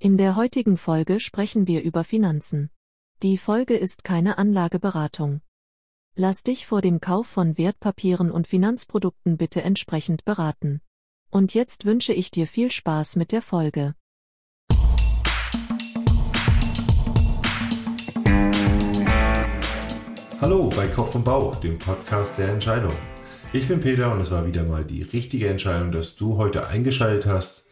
In der heutigen Folge sprechen wir über Finanzen. Die Folge ist keine Anlageberatung. Lass dich vor dem Kauf von Wertpapieren und Finanzprodukten bitte entsprechend beraten. Und jetzt wünsche ich dir viel Spaß mit der Folge. Hallo bei Kopf und Bauch, dem Podcast der Entscheidung. Ich bin Peter und es war wieder mal die richtige Entscheidung, dass du heute eingeschaltet hast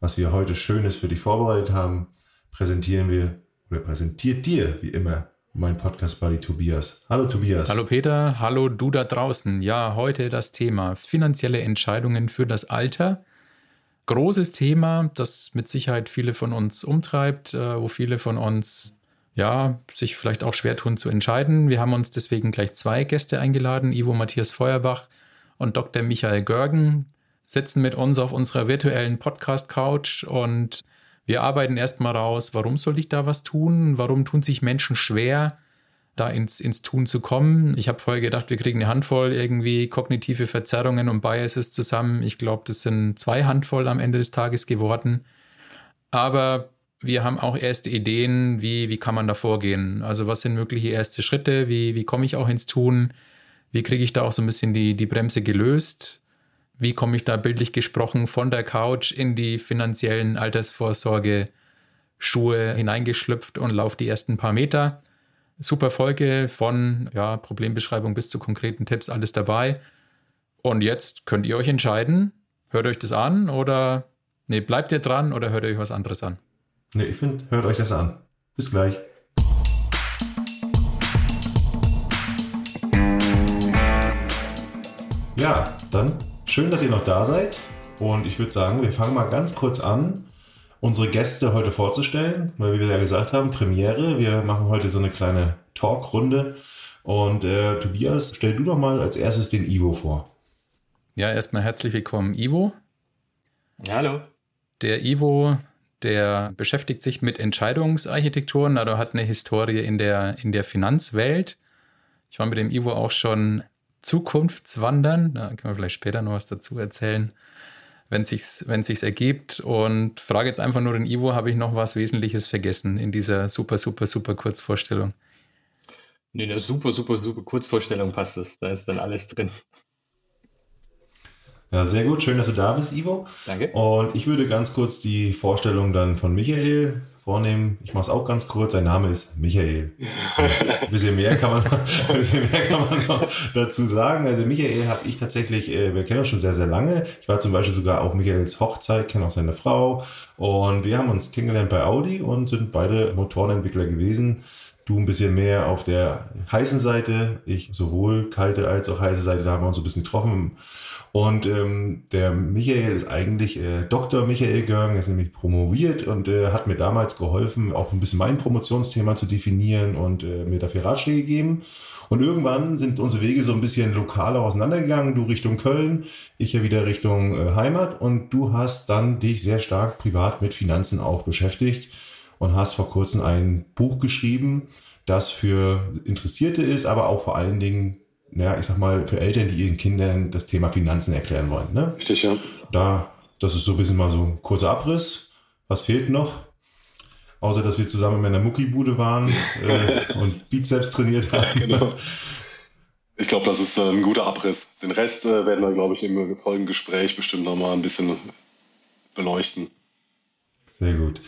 was wir heute Schönes für dich vorbereitet haben, präsentieren wir oder präsentiert dir wie immer mein Podcast-Buddy Tobias. Hallo Tobias. Hallo Peter, hallo du da draußen. Ja, heute das Thema finanzielle Entscheidungen für das Alter. Großes Thema, das mit Sicherheit viele von uns umtreibt, äh, wo viele von uns ja, sich vielleicht auch schwer tun zu entscheiden. Wir haben uns deswegen gleich zwei Gäste eingeladen, Ivo Matthias Feuerbach und Dr. Michael Görgen sitzen mit uns auf unserer virtuellen Podcast-Couch und wir arbeiten erstmal raus, warum soll ich da was tun? Warum tun sich Menschen schwer, da ins, ins Tun zu kommen? Ich habe vorher gedacht, wir kriegen eine Handvoll irgendwie kognitive Verzerrungen und Biases zusammen. Ich glaube, das sind zwei Handvoll am Ende des Tages geworden. Aber wir haben auch erste Ideen, wie, wie kann man da vorgehen? Also was sind mögliche erste Schritte? Wie, wie komme ich auch ins Tun? Wie kriege ich da auch so ein bisschen die, die Bremse gelöst? Wie komme ich da bildlich gesprochen von der Couch in die finanziellen Altersvorsorge Schuhe hineingeschlüpft und laufe die ersten paar Meter. Super Folge von ja, Problembeschreibung bis zu konkreten Tipps, alles dabei. Und jetzt könnt ihr euch entscheiden, hört euch das an oder nee, bleibt ihr dran oder hört euch was anderes an? Nee, ich finde, hört euch das an. Bis gleich. Ja, dann Schön, dass ihr noch da seid. Und ich würde sagen, wir fangen mal ganz kurz an, unsere Gäste heute vorzustellen, weil wie wir ja gesagt haben, Premiere. Wir machen heute so eine kleine Talkrunde. Und äh, Tobias, stell du doch mal als erstes den Ivo vor. Ja, erstmal herzlich willkommen, Ivo. Hallo. Der Ivo, der beschäftigt sich mit Entscheidungsarchitekturen, also hat eine Historie in der, in der Finanzwelt. Ich war mit dem Ivo auch schon Zukunftswandern. Da können wir vielleicht später noch was dazu erzählen, wenn sich's, wenn sich's ergibt. Und frage jetzt einfach nur den Ivo, habe ich noch was Wesentliches vergessen in dieser super, super, super Kurzvorstellung? In der super, super, super Kurzvorstellung passt es. Da ist dann alles drin. Ja, sehr gut. Schön, dass du da bist, Ivo. Danke. Und ich würde ganz kurz die Vorstellung dann von Michael vornehmen. Ich mache es auch ganz kurz. Sein Name ist Michael. ein, bisschen mehr kann man, ein bisschen mehr kann man noch dazu sagen. Also Michael habe ich tatsächlich, äh, wir kennen uns schon sehr, sehr lange. Ich war zum Beispiel sogar auf Michaels Hochzeit, kenne auch seine Frau. Und wir haben uns kennengelernt bei Audi und sind beide Motorenentwickler gewesen. Du ein bisschen mehr auf der heißen Seite, ich sowohl kalte als auch heiße Seite, da haben wir uns so ein bisschen getroffen und ähm, der Michael ist eigentlich äh, Dr. Michael Görgen, ist nämlich promoviert und äh, hat mir damals geholfen, auch ein bisschen mein Promotionsthema zu definieren und äh, mir dafür Ratschläge gegeben. Und irgendwann sind unsere Wege so ein bisschen lokaler auseinandergegangen. Du Richtung Köln, ich ja wieder Richtung äh, Heimat. Und du hast dann dich sehr stark privat mit Finanzen auch beschäftigt und hast vor kurzem ein Buch geschrieben, das für Interessierte ist, aber auch vor allen Dingen ja, ich sag mal, für Eltern, die ihren Kindern das Thema Finanzen erklären wollen. Ne? Richtig, ja. Da, das ist so ein bisschen mal so ein kurzer Abriss. Was fehlt noch? Außer, dass wir zusammen in meiner Muckibude waren äh, und Bizeps trainiert haben. Genau. Ich glaube, das ist äh, ein guter Abriss. Den Rest äh, werden wir, glaube ich, im folgenden Gespräch bestimmt nochmal ein bisschen beleuchten. Sehr gut.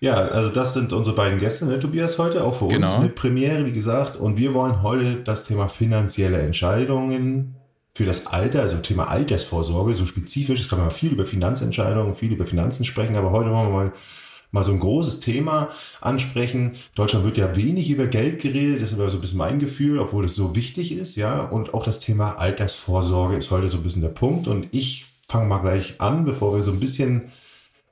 Ja, also das sind unsere beiden Gäste, ne, Tobias, heute, auch für genau. uns mit Premiere, wie gesagt. Und wir wollen heute das Thema finanzielle Entscheidungen für das Alter, also Thema Altersvorsorge, so spezifisch. Es kann man viel über Finanzentscheidungen, viel über Finanzen sprechen, aber heute wollen wir mal mal so ein großes Thema ansprechen. Deutschland wird ja wenig über Geld geredet, das ist aber so ein bisschen mein Gefühl, obwohl es so wichtig ist, ja. Und auch das Thema Altersvorsorge ist heute so ein bisschen der Punkt. Und ich fange mal gleich an, bevor wir so ein bisschen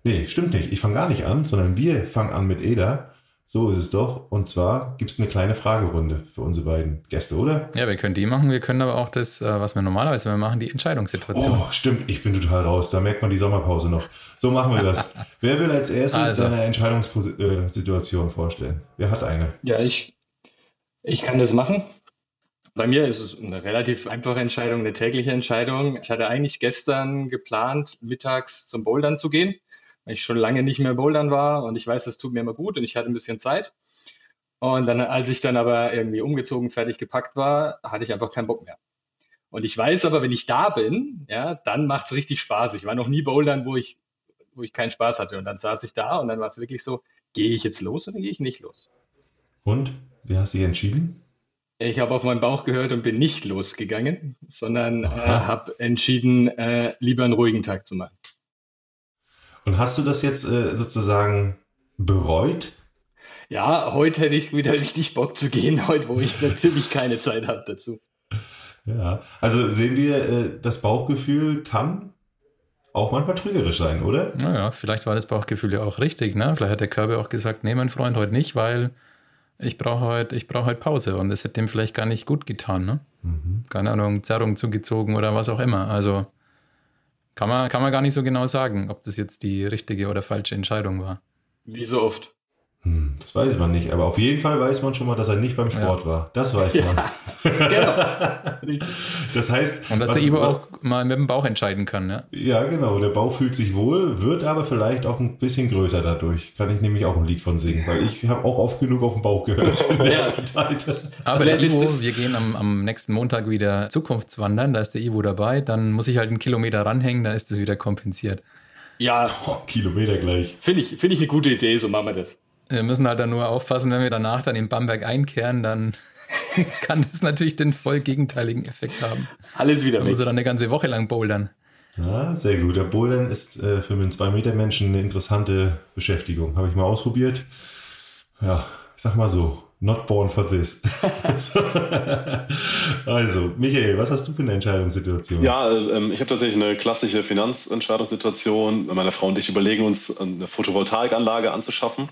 Nee, stimmt nicht. Ich fange gar nicht an, sondern wir fangen an mit Eda. So ist es doch. Und zwar gibt es eine kleine Fragerunde für unsere beiden Gäste, oder? Ja, wir können die machen. Wir können aber auch das, äh, was wir normalerweise immer machen, die Entscheidungssituation. Oh, stimmt. Ich bin total raus. Da merkt man die Sommerpause noch. So machen wir das. Wer will als erstes also. seine Entscheidungssituation vorstellen? Wer hat eine? Ja, ich, ich kann das machen. Bei mir ist es eine relativ einfache Entscheidung, eine tägliche Entscheidung. Ich hatte eigentlich gestern geplant, mittags zum Bouldern zu gehen weil ich schon lange nicht mehr bouldern war und ich weiß, das tut mir immer gut und ich hatte ein bisschen Zeit. Und dann, als ich dann aber irgendwie umgezogen, fertig gepackt war, hatte ich einfach keinen Bock mehr. Und ich weiß aber, wenn ich da bin, ja, dann macht es richtig Spaß. Ich war noch nie bouldern, wo ich, wo ich keinen Spaß hatte. Und dann saß ich da und dann war es wirklich so, gehe ich jetzt los oder gehe ich nicht los? Und wie hast du dich entschieden? Ich habe auf meinen Bauch gehört und bin nicht losgegangen, sondern äh, habe entschieden, äh, lieber einen ruhigen Tag zu machen. Und hast du das jetzt äh, sozusagen bereut? Ja, heute hätte ich wieder richtig Bock zu gehen, heute, wo ich natürlich keine Zeit habe dazu. Ja, also sehen wir, äh, das Bauchgefühl kann auch manchmal trügerisch sein, oder? Naja, vielleicht war das Bauchgefühl ja auch richtig, ne? Vielleicht hat der Körper auch gesagt, nee, mein Freund, heute nicht, weil ich brauche heute, ich brauche heute Pause und das hätte dem vielleicht gar nicht gut getan, ne? Mhm. Keine Ahnung, Zerrung zugezogen oder was auch immer. Also kann man, kann man gar nicht so genau sagen, ob das jetzt die richtige oder falsche Entscheidung war. Wie so oft. Hm, das weiß man nicht, aber auf jeden Fall weiß man schon mal, dass er nicht beim Sport ja. war. Das weiß man. genau. das heißt. Und dass der Ivo auch mal mit dem Bauch entscheiden kann, ja? Ja, genau. Der Bauch fühlt sich wohl, wird aber vielleicht auch ein bisschen größer dadurch. Kann ich nämlich auch ein Lied von singen, weil ich habe auch oft genug auf den Bauch gehört in letzter Zeit. Aber der Ivo, wir gehen am, am nächsten Montag wieder Zukunftswandern, da ist der Ivo dabei, dann muss ich halt einen Kilometer ranhängen, dann ist das wieder kompensiert. Ja. Oh, Kilometer gleich. Finde ich, find ich eine gute Idee, so machen wir das. Wir müssen halt dann nur aufpassen, wenn wir danach dann in Bamberg einkehren, dann kann das natürlich den voll gegenteiligen Effekt haben. Alles wieder dann weg. Er dann eine ganze Woche lang bouldern. Ja, sehr gut. Der Bouldern ist äh, für einen 2-Meter-Menschen eine interessante Beschäftigung. Habe ich mal ausprobiert. Ja, ich sag mal so, not born for this. also, Michael, was hast du für eine Entscheidungssituation? Ja, ähm, ich habe tatsächlich eine klassische Finanzentscheidungssituation. Meine Frau und ich überlegen uns, eine Photovoltaikanlage anzuschaffen.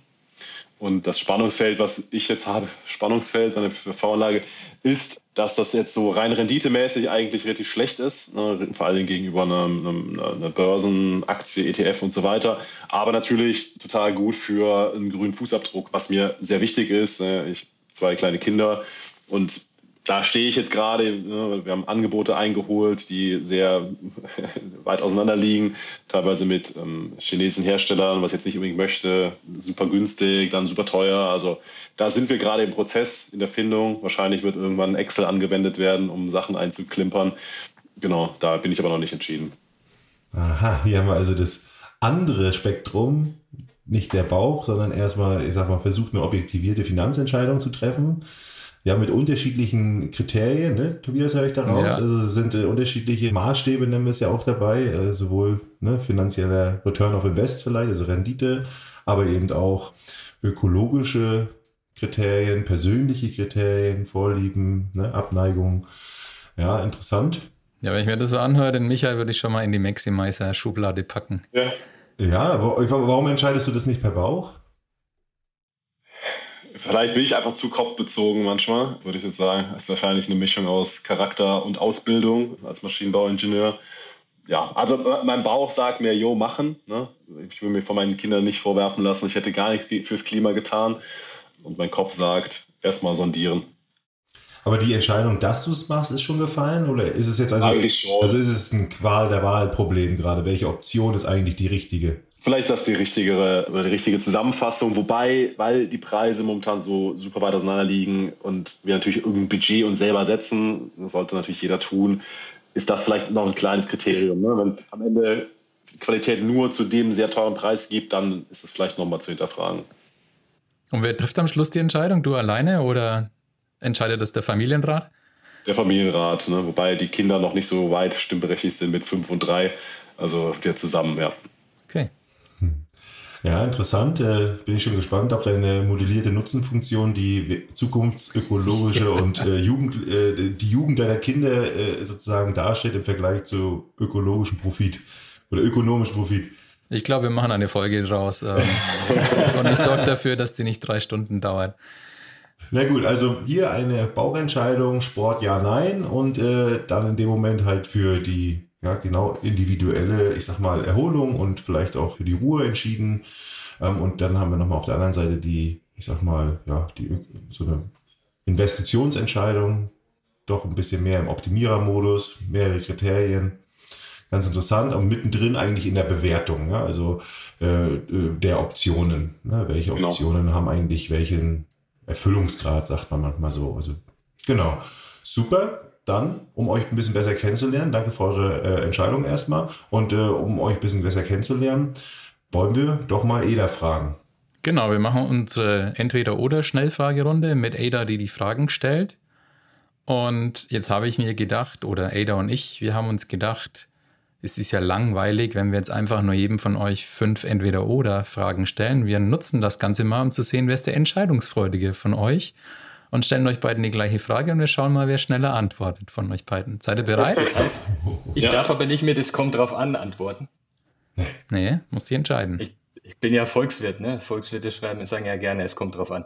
Und das Spannungsfeld, was ich jetzt habe, Spannungsfeld meine PV-Anlage, ist, dass das jetzt so rein renditemäßig eigentlich relativ schlecht ist, ne, vor allem gegenüber einer, einer, einer Börsenaktie, ETF und so weiter. Aber natürlich total gut für einen grünen Fußabdruck, was mir sehr wichtig ist. Ne. Ich zwei kleine Kinder und da stehe ich jetzt gerade, ne, wir haben Angebote eingeholt, die sehr weit auseinander liegen, teilweise mit ähm, chinesischen Herstellern, was ich jetzt nicht unbedingt möchte, super günstig, dann super teuer. Also da sind wir gerade im Prozess, in der Findung. Wahrscheinlich wird irgendwann Excel angewendet werden, um Sachen einzuklimpern. Genau, da bin ich aber noch nicht entschieden. Aha, hier haben wir also das andere Spektrum, nicht der Bauch, sondern erstmal, ich sag mal, versucht eine objektivierte Finanzentscheidung zu treffen ja, mit unterschiedlichen Kriterien, ne? Tobias, höre ich daraus. Ja. Also sind äh, unterschiedliche Maßstäbe, nennen wir es ja auch dabei, äh, sowohl ne, finanzieller Return of Invest vielleicht, also Rendite, aber eben auch ökologische Kriterien, persönliche Kriterien, Vorlieben, ne, Abneigung. Ja, interessant. Ja, wenn ich mir das so anhöre, den Michael würde ich schon mal in die Maximizer-Schublade packen. Ja. Ja, aber warum entscheidest du das nicht per Bauch? Vielleicht bin ich einfach zu kopfbezogen manchmal, würde ich jetzt sagen. Das ist wahrscheinlich eine Mischung aus Charakter und Ausbildung als Maschinenbauingenieur. Ja, also mein Bauch sagt mir, jo, machen. Ne? Ich will mir von meinen Kindern nicht vorwerfen lassen, ich hätte gar nichts fürs Klima getan. Und mein Kopf sagt, erstmal sondieren. Aber die Entscheidung, dass du es machst, ist schon gefallen? Oder ist es jetzt also, also ist es ein Qual der Wahlproblem gerade? Welche Option ist eigentlich die richtige? Vielleicht ist das die richtige, die richtige Zusammenfassung, wobei, weil die Preise momentan so super weit auseinander liegen und wir natürlich irgendein Budget uns selber setzen, das sollte natürlich jeder tun, ist das vielleicht noch ein kleines Kriterium. Ne? Wenn es am Ende Qualität nur zu dem sehr teuren Preis gibt, dann ist es vielleicht nochmal zu hinterfragen. Und wer trifft am Schluss die Entscheidung? Du alleine oder entscheidet das der Familienrat? Der Familienrat, ne? wobei die Kinder noch nicht so weit stimmberechtigt sind mit fünf und drei. Also wir zusammen, ja. Okay. Ja, interessant. Äh, bin ich schon gespannt auf deine modellierte Nutzenfunktion, die zukunftsökologische und äh, Jugend, äh, die Jugend deiner Kinder äh, sozusagen darstellt im Vergleich zu ökologischem Profit oder ökonomischem Profit. Ich glaube, wir machen eine Folge draus. Ähm, und ich sorge dafür, dass die nicht drei Stunden dauert. Na gut, also hier eine Bauchentscheidung, Sport ja, nein und äh, dann in dem Moment halt für die ja, genau individuelle, ich sag mal, Erholung und vielleicht auch für die Ruhe entschieden. Ähm, und dann haben wir nochmal auf der anderen Seite die, ich sag mal, ja, die, so eine Investitionsentscheidung, doch ein bisschen mehr im Optimierermodus, mehrere Kriterien. ganz interessant, aber mittendrin eigentlich in der Bewertung, ja, also äh, der Optionen. Ne? Welche genau. Optionen haben eigentlich welchen Erfüllungsgrad, sagt man manchmal so. Also genau. Super. Dann, um euch ein bisschen besser kennenzulernen, danke für eure äh, Entscheidung erstmal. Und äh, um euch ein bisschen besser kennenzulernen, wollen wir doch mal Eda fragen. Genau, wir machen unsere Entweder-Oder-Schnellfragerunde mit Ada, die die Fragen stellt. Und jetzt habe ich mir gedacht, oder Ada und ich, wir haben uns gedacht, es ist ja langweilig, wenn wir jetzt einfach nur jedem von euch fünf Entweder-Oder-Fragen stellen. Wir nutzen das Ganze mal, um zu sehen, wer ist der Entscheidungsfreudige von euch und stellen euch beiden die gleiche Frage und wir schauen mal, wer schneller antwortet von euch beiden. Seid ihr bereit? Ich ja. darf aber nicht mehr das kommt drauf an antworten. Nee, musst dich entscheiden. Ich, ich, bin ja Volkswirt, ne? Volkswirte schreiben und sagen ja gerne, es kommt drauf an.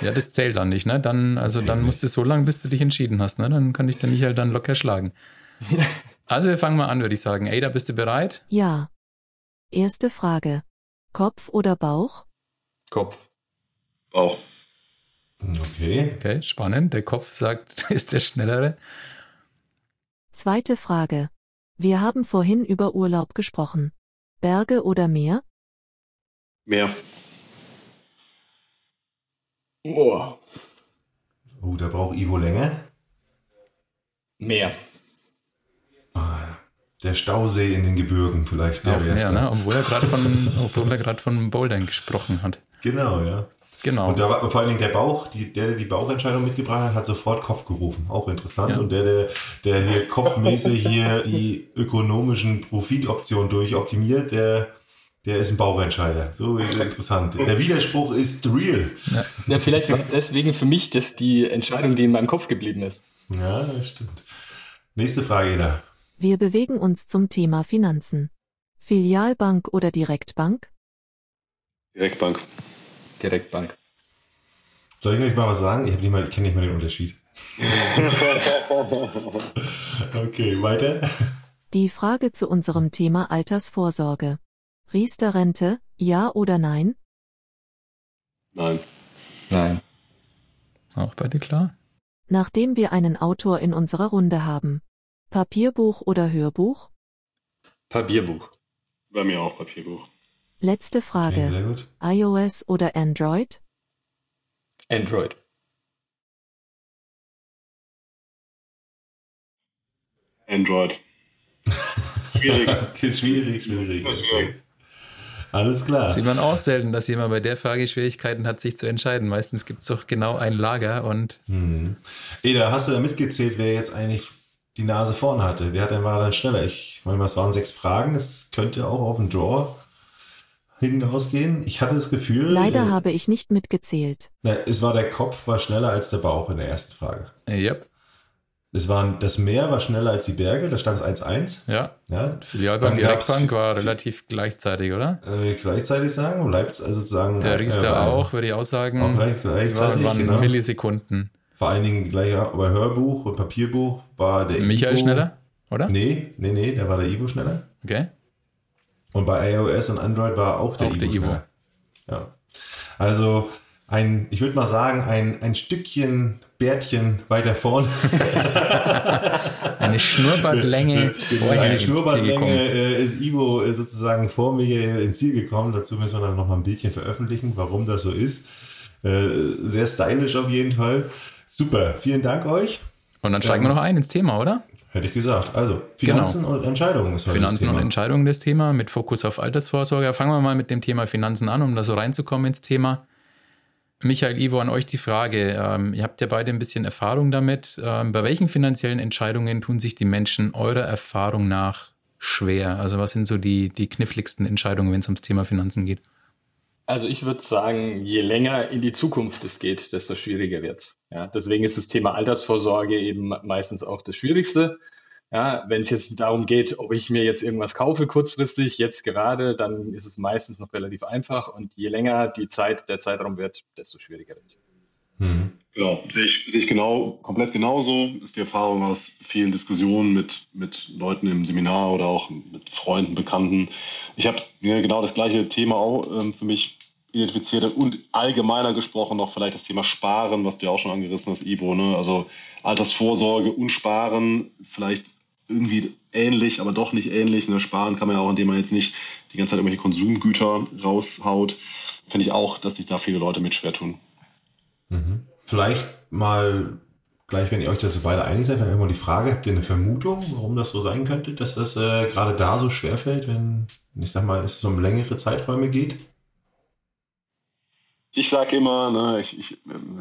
Ja, das zählt dann nicht, ne? Dann, also dann musst du so lange, bis du dich entschieden hast, ne? Dann kann ich den Michael dann locker schlagen. Also wir fangen mal an, würde ich sagen. Ada, bist du bereit? Ja. Erste Frage. Kopf oder Bauch? Kopf. Bauch. Okay. Okay, spannend. Der Kopf sagt, ist der schnellere. Zweite Frage. Wir haben vorhin über Urlaub gesprochen. Berge oder Meer? Meer. Oh. Oh, da braucht Ivo länger. Meer. Der Stausee in den Gebirgen vielleicht. Der Auch mehr, ne? Obwohl er gerade von, obwohl er gerade von Bouldern gesprochen hat. Genau, ja. Genau. Und da war vor allen Dingen der Bauch, die, der, der die Bauchentscheidung mitgebracht hat, hat sofort Kopf gerufen. Auch interessant. Ja. Und der, der, der hier kopfmäßig hier die ökonomischen Profitoptionen durchoptimiert, der, der ist ein Bauchentscheider. So interessant. Der Widerspruch ist real. Ja, ja vielleicht war deswegen für mich das die Entscheidung, die in meinem Kopf geblieben ist. Ja, das stimmt. Nächste Frage, Eda. Wir bewegen uns zum Thema Finanzen. Filialbank oder Direktbank? Direktbank. Direktbank. Soll ich euch mal was sagen? Ich, ich kenne nicht mal den Unterschied. okay, weiter. Die Frage zu unserem Thema Altersvorsorge. Riester-Rente, ja oder nein? Nein. Nein. Auch bei dir klar? Nachdem wir einen Autor in unserer Runde haben, Papierbuch oder Hörbuch? Papierbuch. Bei mir auch Papierbuch. Letzte Frage. Okay, sehr gut. iOS oder Android? Android. Android. Schwierig. okay, schwierig, schwierig. Alles klar. Sieht man auch selten, dass jemand bei der Frage Schwierigkeiten hat, sich zu entscheiden. Meistens gibt es doch genau ein Lager und. Hm. Eda, hast du da mitgezählt, wer jetzt eigentlich die Nase vorn hatte. Wer hat denn war dann schneller? Ich meine, es waren sechs Fragen. Es könnte auch auf den Draw hinausgehen. Ich hatte das Gefühl. Leider äh, habe ich nicht mitgezählt. Na, es war der Kopf war schneller als der Bauch in der ersten Frage. Yep. Es waren, das Meer war schneller als die Berge, da stand es 1-1. Ja. ja. Filialbank, Direktbank war relativ gleichzeitig, oder? Äh, gleichzeitig sagen, bleibt also sozusagen. Der Riester äh, auch, würde ich auch sagen. Auch gleich, gleichzeitig. Waren genau. Millisekunden. Vor allen Dingen gleich bei Hörbuch und Papierbuch war der Michael Ivo. schneller, oder? Nee, nee, nee, da war der Ivo schneller. Okay. Und bei iOS und Android war auch der auch Ivo der Ivo. schneller. Ja. Also ein, ich würde mal sagen, ein, ein Stückchen Bärtchen weiter vorn. eine Schnurrbartlänge. Eine Schnurrbartlänge äh, ist Ivo äh, sozusagen vor mir ins Ziel gekommen. Dazu müssen wir dann noch mal ein Bildchen veröffentlichen, warum das so ist. Äh, sehr stylisch auf jeden Fall. Super, vielen Dank euch. Und dann steigen ähm, wir noch ein ins Thema, oder? Hätte ich gesagt. Also Finanzen genau. und Entscheidungen ist heute Finanzen und Entscheidungen das Thema mit Fokus auf Altersvorsorge. Fangen wir mal mit dem Thema Finanzen an, um da so reinzukommen ins Thema. Michael, Ivo, an euch die Frage. Ähm, ihr habt ja beide ein bisschen Erfahrung damit. Ähm, bei welchen finanziellen Entscheidungen tun sich die Menschen eurer Erfahrung nach schwer? Also was sind so die, die kniffligsten Entscheidungen, wenn es ums Thema Finanzen geht? Also ich würde sagen, je länger in die Zukunft es geht, desto schwieriger wird es. Ja, deswegen ist das Thema Altersvorsorge eben meistens auch das Schwierigste. Ja, wenn es jetzt darum geht, ob ich mir jetzt irgendwas kaufe kurzfristig, jetzt gerade, dann ist es meistens noch relativ einfach. Und je länger die Zeit, der Zeitraum wird, desto schwieriger wird es. Mhm. Genau, sehe ich, sehe ich genau, komplett genauso. Ist die Erfahrung aus vielen Diskussionen mit, mit Leuten im Seminar oder auch mit Freunden, Bekannten. Ich habe genau das gleiche Thema auch ähm, für mich identifiziert und allgemeiner gesprochen noch vielleicht das Thema Sparen, was du ja auch schon angerissen hast, Ivo. Ne? Also Altersvorsorge und Sparen, vielleicht irgendwie ähnlich, aber doch nicht ähnlich. Ne? Sparen kann man ja auch, indem man jetzt nicht die ganze Zeit irgendwelche Konsumgüter raushaut. Finde ich auch, dass sich da viele Leute mit schwer tun. Mhm. Vielleicht mal gleich, wenn ihr euch das so beide einig seid, dann immer die Frage, habt ihr eine Vermutung, warum das so sein könnte, dass das äh, gerade da so schwer fällt, wenn, ich sag mal, es um längere Zeiträume geht? Ich sage immer, ne, ich, ich,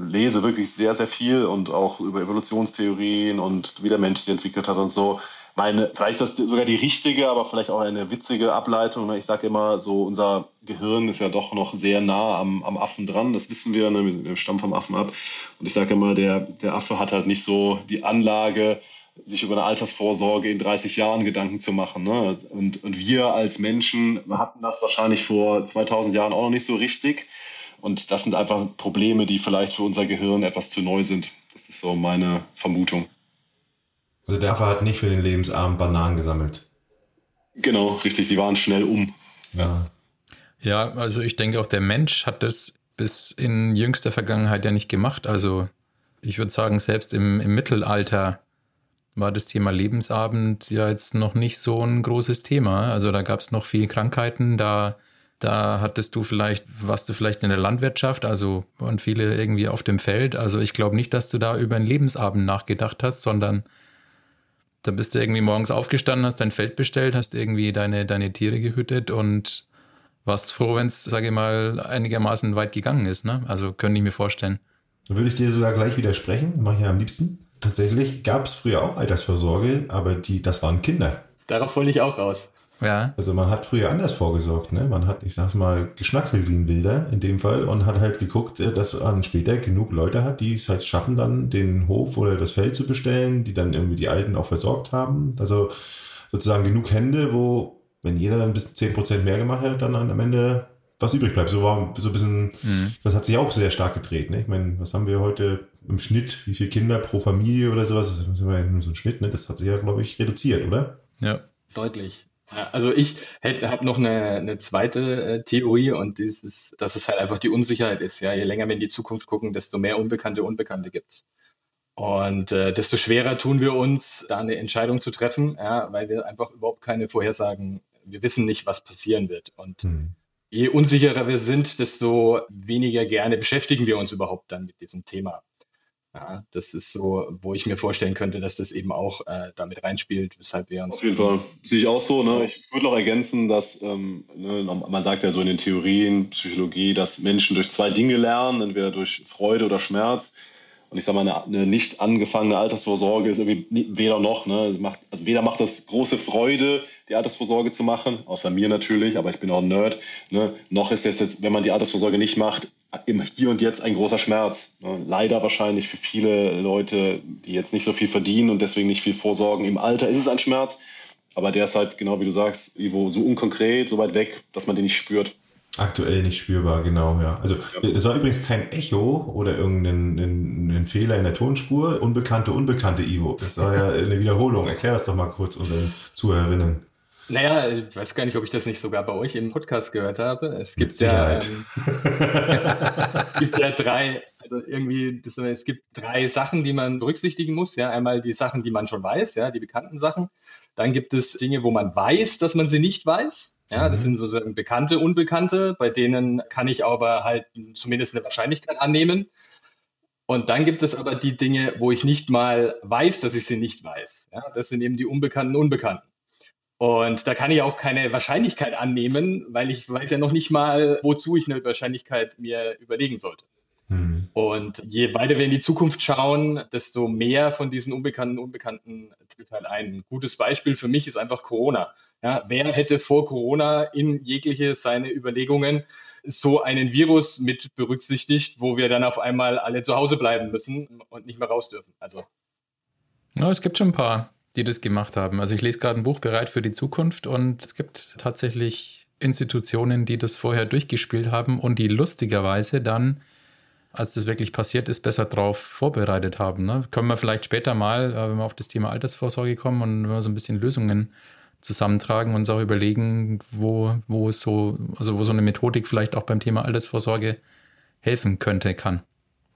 lese wirklich sehr, sehr viel und auch über Evolutionstheorien und wie der Mensch sich entwickelt hat und so. Meine, vielleicht ist das sogar die richtige, aber vielleicht auch eine witzige Ableitung. Ne? Ich sage immer, so unser Gehirn ist ja doch noch sehr nah am, am Affen dran. Das wissen wir, ne? wir stammen vom Affen ab. Und ich sage immer, der, der Affe hat halt nicht so die Anlage, sich über eine Altersvorsorge in 30 Jahren Gedanken zu machen. Ne? Und, und wir als Menschen hatten das wahrscheinlich vor 2000 Jahren auch noch nicht so richtig. Und das sind einfach Probleme, die vielleicht für unser Gehirn etwas zu neu sind. Das ist so meine Vermutung. Also der Affe hat nicht für den Lebensabend Bananen gesammelt. Genau, richtig. Sie waren schnell um. Ja. Ja, also ich denke auch, der Mensch hat das bis in jüngster Vergangenheit ja nicht gemacht. Also ich würde sagen, selbst im, im Mittelalter war das Thema Lebensabend ja jetzt noch nicht so ein großes Thema. Also da gab es noch viele Krankheiten, da da hattest du vielleicht, warst du vielleicht in der Landwirtschaft, also und viele irgendwie auf dem Feld. Also ich glaube nicht, dass du da über einen Lebensabend nachgedacht hast, sondern da bist du irgendwie morgens aufgestanden, hast dein Feld bestellt, hast irgendwie deine, deine Tiere gehütet und warst froh, wenn es, sage ich mal, einigermaßen weit gegangen ist. Ne? Also könnte ich mir vorstellen. Da würde ich dir sogar gleich widersprechen, mache ich ja am liebsten. Tatsächlich gab es früher auch Altersvorsorge, aber die, das waren Kinder. Darauf wollte ich auch raus. Ja. Also man hat früher anders vorgesorgt, ne? Man hat, ich sag's mal, geschnackselt wie ein Bilder in dem Fall und hat halt geguckt, äh, dass man später genug Leute hat, die es halt schaffen, dann den Hof oder das Feld zu bestellen, die dann irgendwie die Alten auch versorgt haben. Also sozusagen genug Hände, wo, wenn jeder dann bis 10% mehr gemacht hat, dann am Ende was übrig bleibt. So war so ein bisschen, mhm. das hat sich auch sehr stark gedreht. Ne? Ich meine, was haben wir heute im Schnitt? Wie viele Kinder pro Familie oder sowas? Das ist ja nur so ein Schnitt, ne? Das hat sich ja, glaube ich, reduziert, oder? Ja. Deutlich. Also ich habe noch eine, eine zweite äh, Theorie und dieses, dass es halt einfach die Unsicherheit ist. Ja, je länger wir in die Zukunft gucken, desto mehr Unbekannte Unbekannte gibt's. Und äh, desto schwerer tun wir uns, da eine Entscheidung zu treffen, ja, weil wir einfach überhaupt keine Vorhersagen, wir wissen nicht, was passieren wird. Und hm. je unsicherer wir sind, desto weniger gerne beschäftigen wir uns überhaupt dann mit diesem Thema. Ja, das ist so, wo ich mir vorstellen könnte, dass das eben auch äh, damit reinspielt, weshalb wir uns. Auf jeden Fall sehe ich auch so. Ne? Ich würde noch ergänzen, dass ähm, ne, man sagt ja so in den Theorien, Psychologie, dass Menschen durch zwei Dinge lernen, entweder durch Freude oder Schmerz. Und ich sage mal, eine, eine, nicht angefangene Altersvorsorge ist irgendwie weder noch. Ne? Macht, also weder macht das große Freude, die Altersvorsorge zu machen, außer mir natürlich, aber ich bin auch ein Nerd. Ne? Noch ist es jetzt, wenn man die Altersvorsorge nicht macht, im Hier und Jetzt ein großer Schmerz. Ne? Leider wahrscheinlich für viele Leute, die jetzt nicht so viel verdienen und deswegen nicht viel vorsorgen. Im Alter ist es ein Schmerz, aber der ist halt, genau wie du sagst, Ivo, so unkonkret, so weit weg, dass man den nicht spürt. Aktuell nicht spürbar, genau, ja. Also ja. das war übrigens kein Echo oder irgendein Fehler in der Tonspur. Unbekannte, unbekannte Ivo. Das war ja eine Wiederholung. Erklär das doch mal kurz unseren Zuhörerinnen. Naja, ich weiß gar nicht, ob ich das nicht sogar bei euch im Podcast gehört habe. Es gibt ja, ähm, es gibt ja drei, also irgendwie, das, es gibt drei Sachen, die man berücksichtigen muss. Ja, einmal die Sachen, die man schon weiß, ja, die bekannten Sachen. Dann gibt es Dinge, wo man weiß, dass man sie nicht weiß. Ja, das mhm. sind sozusagen bekannte, unbekannte, bei denen kann ich aber halt zumindest eine Wahrscheinlichkeit annehmen. Und dann gibt es aber die Dinge, wo ich nicht mal weiß, dass ich sie nicht weiß. Ja, das sind eben die unbekannten Unbekannten. Und da kann ich auch keine Wahrscheinlichkeit annehmen, weil ich weiß ja noch nicht mal, wozu ich eine Wahrscheinlichkeit mir überlegen sollte. Mhm. Und je weiter wir in die Zukunft schauen, desto mehr von diesen unbekannten Unbekannten tritt halt ein. Ein gutes Beispiel für mich ist einfach Corona. Ja, wer hätte vor Corona in jegliche seine Überlegungen so einen Virus mit berücksichtigt, wo wir dann auf einmal alle zu Hause bleiben müssen und nicht mehr raus dürfen? Also. Ja, es gibt schon ein paar die das gemacht haben. Also ich lese gerade ein Buch bereit für die Zukunft und es gibt tatsächlich Institutionen, die das vorher durchgespielt haben und die lustigerweise dann, als das wirklich passiert ist, besser drauf vorbereitet haben. Ne? Können wir vielleicht später mal, äh, wenn wir auf das Thema Altersvorsorge kommen und wenn wir so ein bisschen Lösungen zusammentragen und uns auch überlegen, wo, wo es so, also wo so eine Methodik vielleicht auch beim Thema Altersvorsorge helfen könnte, kann.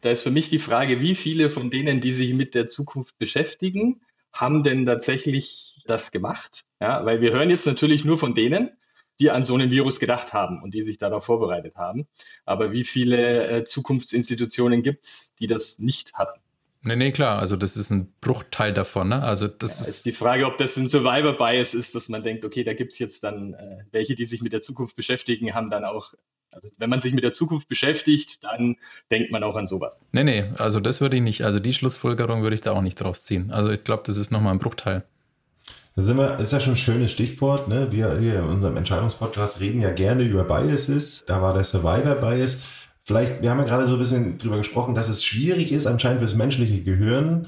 Da ist für mich die Frage, wie viele von denen, die sich mit der Zukunft beschäftigen, haben denn tatsächlich das gemacht? Ja, weil wir hören jetzt natürlich nur von denen, die an so einen Virus gedacht haben und die sich darauf vorbereitet haben. Aber wie viele äh, Zukunftsinstitutionen gibt es, die das nicht hatten? Nee, nee, klar. Also das ist ein Bruchteil davon. Ne? Also das ja, ist, ist die Frage, ob das ein Survivor-Bias ist, dass man denkt, okay, da gibt es jetzt dann äh, welche, die sich mit der Zukunft beschäftigen, haben dann auch also wenn man sich mit der Zukunft beschäftigt, dann denkt man auch an sowas. Nee, nee, also das würde ich nicht, also die Schlussfolgerung würde ich da auch nicht draus ziehen. Also ich glaube, das ist nochmal ein Bruchteil. Da sind wir, das ist ja schon ein schönes Stichwort. Ne? Wir hier in unserem Entscheidungspodcast reden ja gerne über Biases. Da war der Survivor Bias. Vielleicht, wir haben ja gerade so ein bisschen drüber gesprochen, dass es schwierig ist, anscheinend fürs menschliche Gehirn,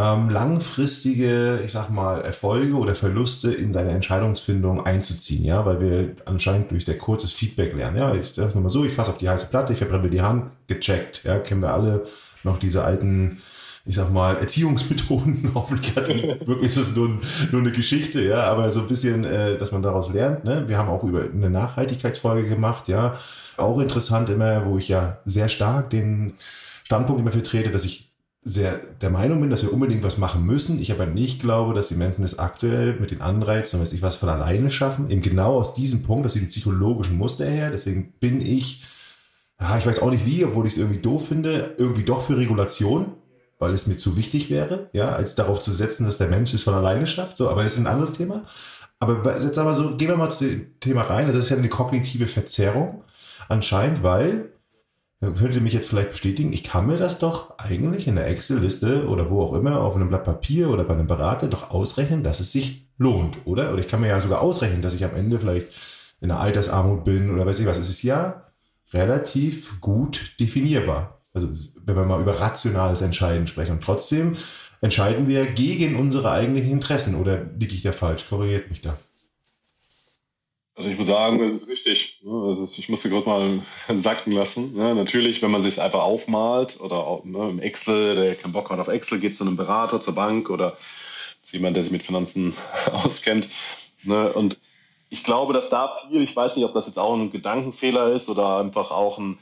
ähm, langfristige, ich sag mal, Erfolge oder Verluste in deine Entscheidungsfindung einzuziehen, ja, weil wir anscheinend durch sehr kurzes Feedback lernen. Ja, ich sage nochmal so, ich fasse auf die heiße Platte, ich verbrenne die Hand, gecheckt, ja, kennen wir alle noch diese alten ich sag mal, Erziehungsmethoden. Hoffentlich hat wirklich ist es nur, nur eine Geschichte, ja, aber so ein bisschen, äh, dass man daraus lernt. Ne? Wir haben auch über eine Nachhaltigkeitsfolge gemacht, ja. Auch interessant immer, wo ich ja sehr stark den Standpunkt immer vertrete, dass ich sehr der Meinung bin, dass wir unbedingt was machen müssen. Ich aber nicht glaube, dass die Menschen es aktuell mit den Anreizen, weiß ich was, von alleine schaffen. Eben genau aus diesem Punkt, aus diesem psychologischen Muster her. Deswegen bin ich, ja, ich weiß auch nicht wie, obwohl ich es irgendwie doof finde, irgendwie doch für Regulation weil es mir zu wichtig wäre, ja, als darauf zu setzen, dass der Mensch es von alleine schafft. So, aber das ist ein anderes Thema. Aber jetzt aber so, gehen wir mal zu dem Thema rein. Das ist ja eine kognitive Verzerrung anscheinend, weil könnt ihr mich jetzt vielleicht bestätigen, ich kann mir das doch eigentlich in der Excel-Liste oder wo auch immer, auf einem Blatt Papier oder bei einem Berater doch ausrechnen, dass es sich lohnt, oder? Oder ich kann mir ja sogar ausrechnen, dass ich am Ende vielleicht in der Altersarmut bin oder weiß ich was. Es ist ja relativ gut definierbar. Also wenn wir mal über rationales Entscheiden sprechen. Und trotzdem entscheiden wir gegen unsere eigentlichen Interessen. Oder liege ich da falsch? Korrigiert mich da. Also ich muss sagen, das ist richtig. Ich musste gerade mal sacken lassen. Natürlich, wenn man sich einfach aufmalt oder ne, im Excel, der keinen Bock hat auf Excel, geht zu einem Berater, zur Bank oder zu jemand, der sich mit Finanzen auskennt. Ne, und ich glaube, dass da viel, ich weiß nicht, ob das jetzt auch ein Gedankenfehler ist oder einfach auch ein,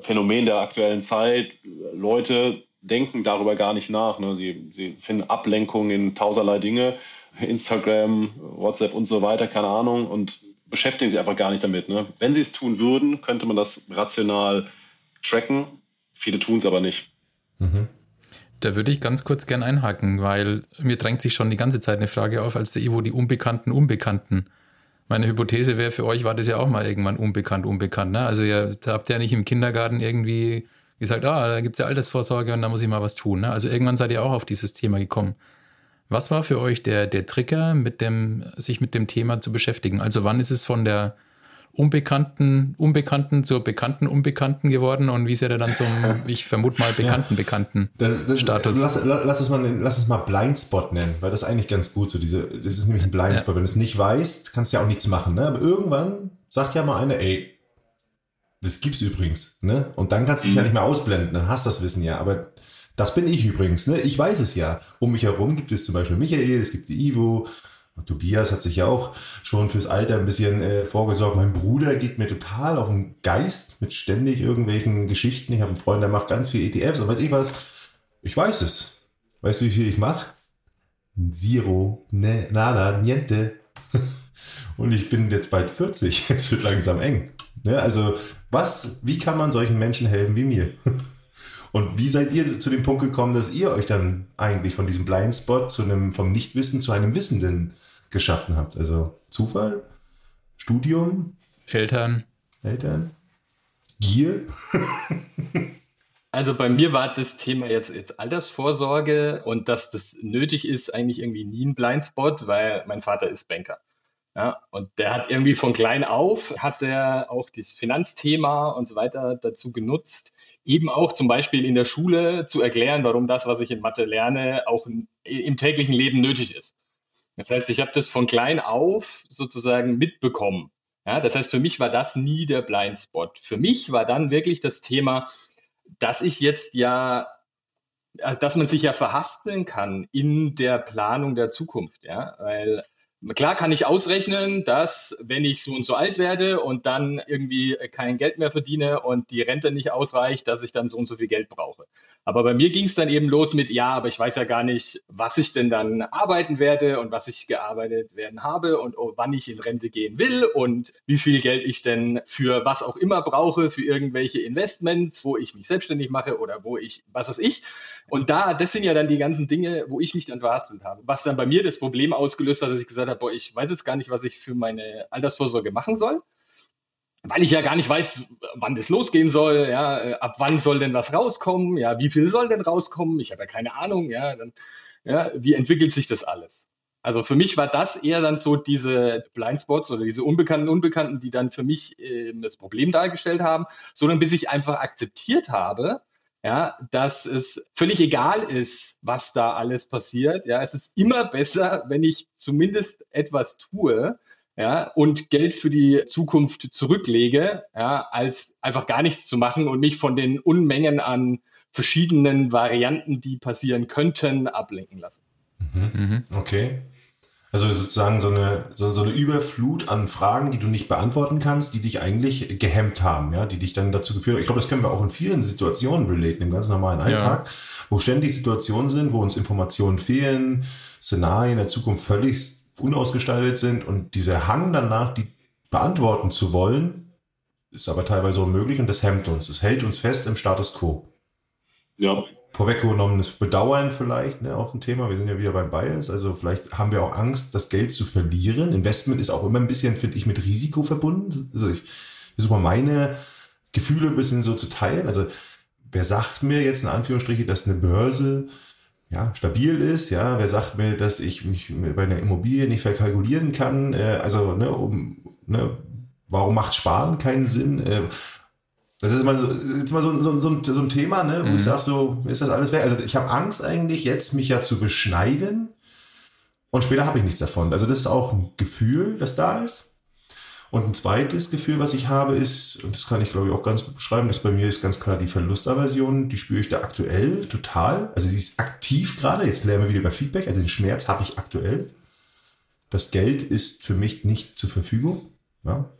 Phänomen der aktuellen Zeit. Leute denken darüber gar nicht nach. Ne? Sie, sie finden Ablenkung in tausenderlei Dinge, Instagram, WhatsApp und so weiter, keine Ahnung, und beschäftigen sich einfach gar nicht damit. Ne? Wenn sie es tun würden, könnte man das rational tracken. Viele tun es aber nicht. Mhm. Da würde ich ganz kurz gern einhaken, weil mir drängt sich schon die ganze Zeit eine Frage auf, als der Ivo die Unbekannten Unbekannten meine Hypothese wäre, für euch war das ja auch mal irgendwann unbekannt, unbekannt. Ne? Also ihr habt ja nicht im Kindergarten irgendwie gesagt, ah, da gibt es ja Altersvorsorge und da muss ich mal was tun. Ne? Also irgendwann seid ihr auch auf dieses Thema gekommen. Was war für euch der, der Trigger, mit dem, sich mit dem Thema zu beschäftigen? Also wann ist es von der Unbekannten, Unbekannten zur bekannten Unbekannten geworden und wie ist er dann zum, ich vermute mal, bekannten ja. Bekannten das, das, Status? Lass, lass, es mal, lass es mal Blindspot nennen, weil das ist eigentlich ganz gut so diese, das ist nämlich ein Blindspot. Ja. Wenn du es nicht weißt, kannst du ja auch nichts machen, ne? Aber irgendwann sagt ja mal einer, ey, das gibt's übrigens, ne? Und dann kannst du es mhm. ja nicht mehr ausblenden, dann hast du das Wissen ja, aber das bin ich übrigens, ne? Ich weiß es ja. Um mich herum gibt es zum Beispiel Michael, es gibt die Ivo, Tobias hat sich ja auch schon fürs Alter ein bisschen äh, vorgesorgt. Mein Bruder geht mir total auf den Geist mit ständig irgendwelchen Geschichten. Ich habe einen Freund, der macht ganz viel ETFs und weiß ich was. Ich weiß es. Weißt du, wie viel ich mache? Zero, ne, nada, niente. und ich bin jetzt bald 40. Es wird langsam eng. Ne, also, was, wie kann man solchen Menschen helfen wie mir? Und wie seid ihr zu dem Punkt gekommen, dass ihr euch dann eigentlich von diesem Blindspot zu einem, vom Nichtwissen zu einem Wissenden geschaffen habt? Also Zufall? Studium? Eltern? Eltern? Gier? Also bei mir war das Thema jetzt, jetzt Altersvorsorge und dass das nötig ist, eigentlich irgendwie nie ein Blindspot, weil mein Vater ist Banker. Ja, und der hat irgendwie von klein auf, hat er auch das Finanzthema und so weiter dazu genutzt, eben auch zum Beispiel in der Schule zu erklären, warum das, was ich in Mathe lerne, auch im täglichen Leben nötig ist. Das heißt, ich habe das von klein auf sozusagen mitbekommen. Ja, das heißt, für mich war das nie der Blindspot. Für mich war dann wirklich das Thema, dass ich jetzt ja, also dass man sich ja verhaspeln kann in der Planung der Zukunft. Ja, weil Klar kann ich ausrechnen, dass wenn ich so und so alt werde und dann irgendwie kein Geld mehr verdiene und die Rente nicht ausreicht, dass ich dann so und so viel Geld brauche. Aber bei mir ging es dann eben los mit, ja, aber ich weiß ja gar nicht, was ich denn dann arbeiten werde und was ich gearbeitet werden habe und oh, wann ich in Rente gehen will und wie viel Geld ich denn für was auch immer brauche, für irgendwelche Investments, wo ich mich selbstständig mache oder wo ich, was weiß ich. Und da, das sind ja dann die ganzen Dinge, wo ich mich dann verhastelt habe. Was dann bei mir das Problem ausgelöst hat, dass ich gesagt habe, boah, ich weiß jetzt gar nicht, was ich für meine Altersvorsorge machen soll weil ich ja gar nicht weiß, wann das losgehen soll, ja, äh, ab wann soll denn was rauskommen, ja, wie viel soll denn rauskommen, ich habe ja keine Ahnung, ja, dann, ja, wie entwickelt sich das alles? Also für mich war das eher dann so diese Blindspots oder diese unbekannten Unbekannten, die dann für mich äh, das Problem dargestellt haben, sondern bis ich einfach akzeptiert habe, ja, dass es völlig egal ist, was da alles passiert. Ja, es ist immer besser, wenn ich zumindest etwas tue, ja, und Geld für die Zukunft zurücklege, ja, als einfach gar nichts zu machen und mich von den Unmengen an verschiedenen Varianten, die passieren könnten, ablenken lassen. Mhm. mhm. Okay. Also sozusagen so eine, so, so, eine Überflut an Fragen, die du nicht beantworten kannst, die dich eigentlich gehemmt haben, ja, die dich dann dazu geführt haben. Ich glaube, das können wir auch in vielen Situationen relaten, im ganz normalen Alltag, ja. wo ständig Situationen sind, wo uns Informationen fehlen, Szenarien der Zukunft völlig unausgestaltet sind und dieser Hang danach, die beantworten zu wollen, ist aber teilweise unmöglich und das hemmt uns. Es hält uns fest im Status quo. Ja. Vorweggenommenes Bedauern vielleicht, ne, auch ein Thema. Wir sind ja wieder beim Bias. Also vielleicht haben wir auch Angst, das Geld zu verlieren. Investment ist auch immer ein bisschen, finde ich, mit Risiko verbunden. Also ich versuche mal meine Gefühle ein bisschen so zu teilen. Also wer sagt mir jetzt in Anführungsstriche, dass eine Börse ja, stabil ist. Ja, wer sagt mir, dass ich mich bei einer Immobilie nicht verkalkulieren kann? Äh, also, ne, um, ne, warum macht Sparen keinen Sinn? Äh, das ist mal so, jetzt mal so, so, so, so ein Thema, ne, wo mhm. ich sage, so, ist das alles weg? Also, ich habe Angst eigentlich, jetzt mich ja zu beschneiden und später habe ich nichts davon. Also, das ist auch ein Gefühl, das da ist. Und ein zweites Gefühl, was ich habe, ist, und das kann ich glaube ich auch ganz gut beschreiben, das bei mir ist ganz klar die Verlustaversion, die spüre ich da aktuell total. Also sie ist aktiv gerade, jetzt lernen wir wieder über Feedback, also den Schmerz habe ich aktuell. Das Geld ist für mich nicht zur Verfügung, ja,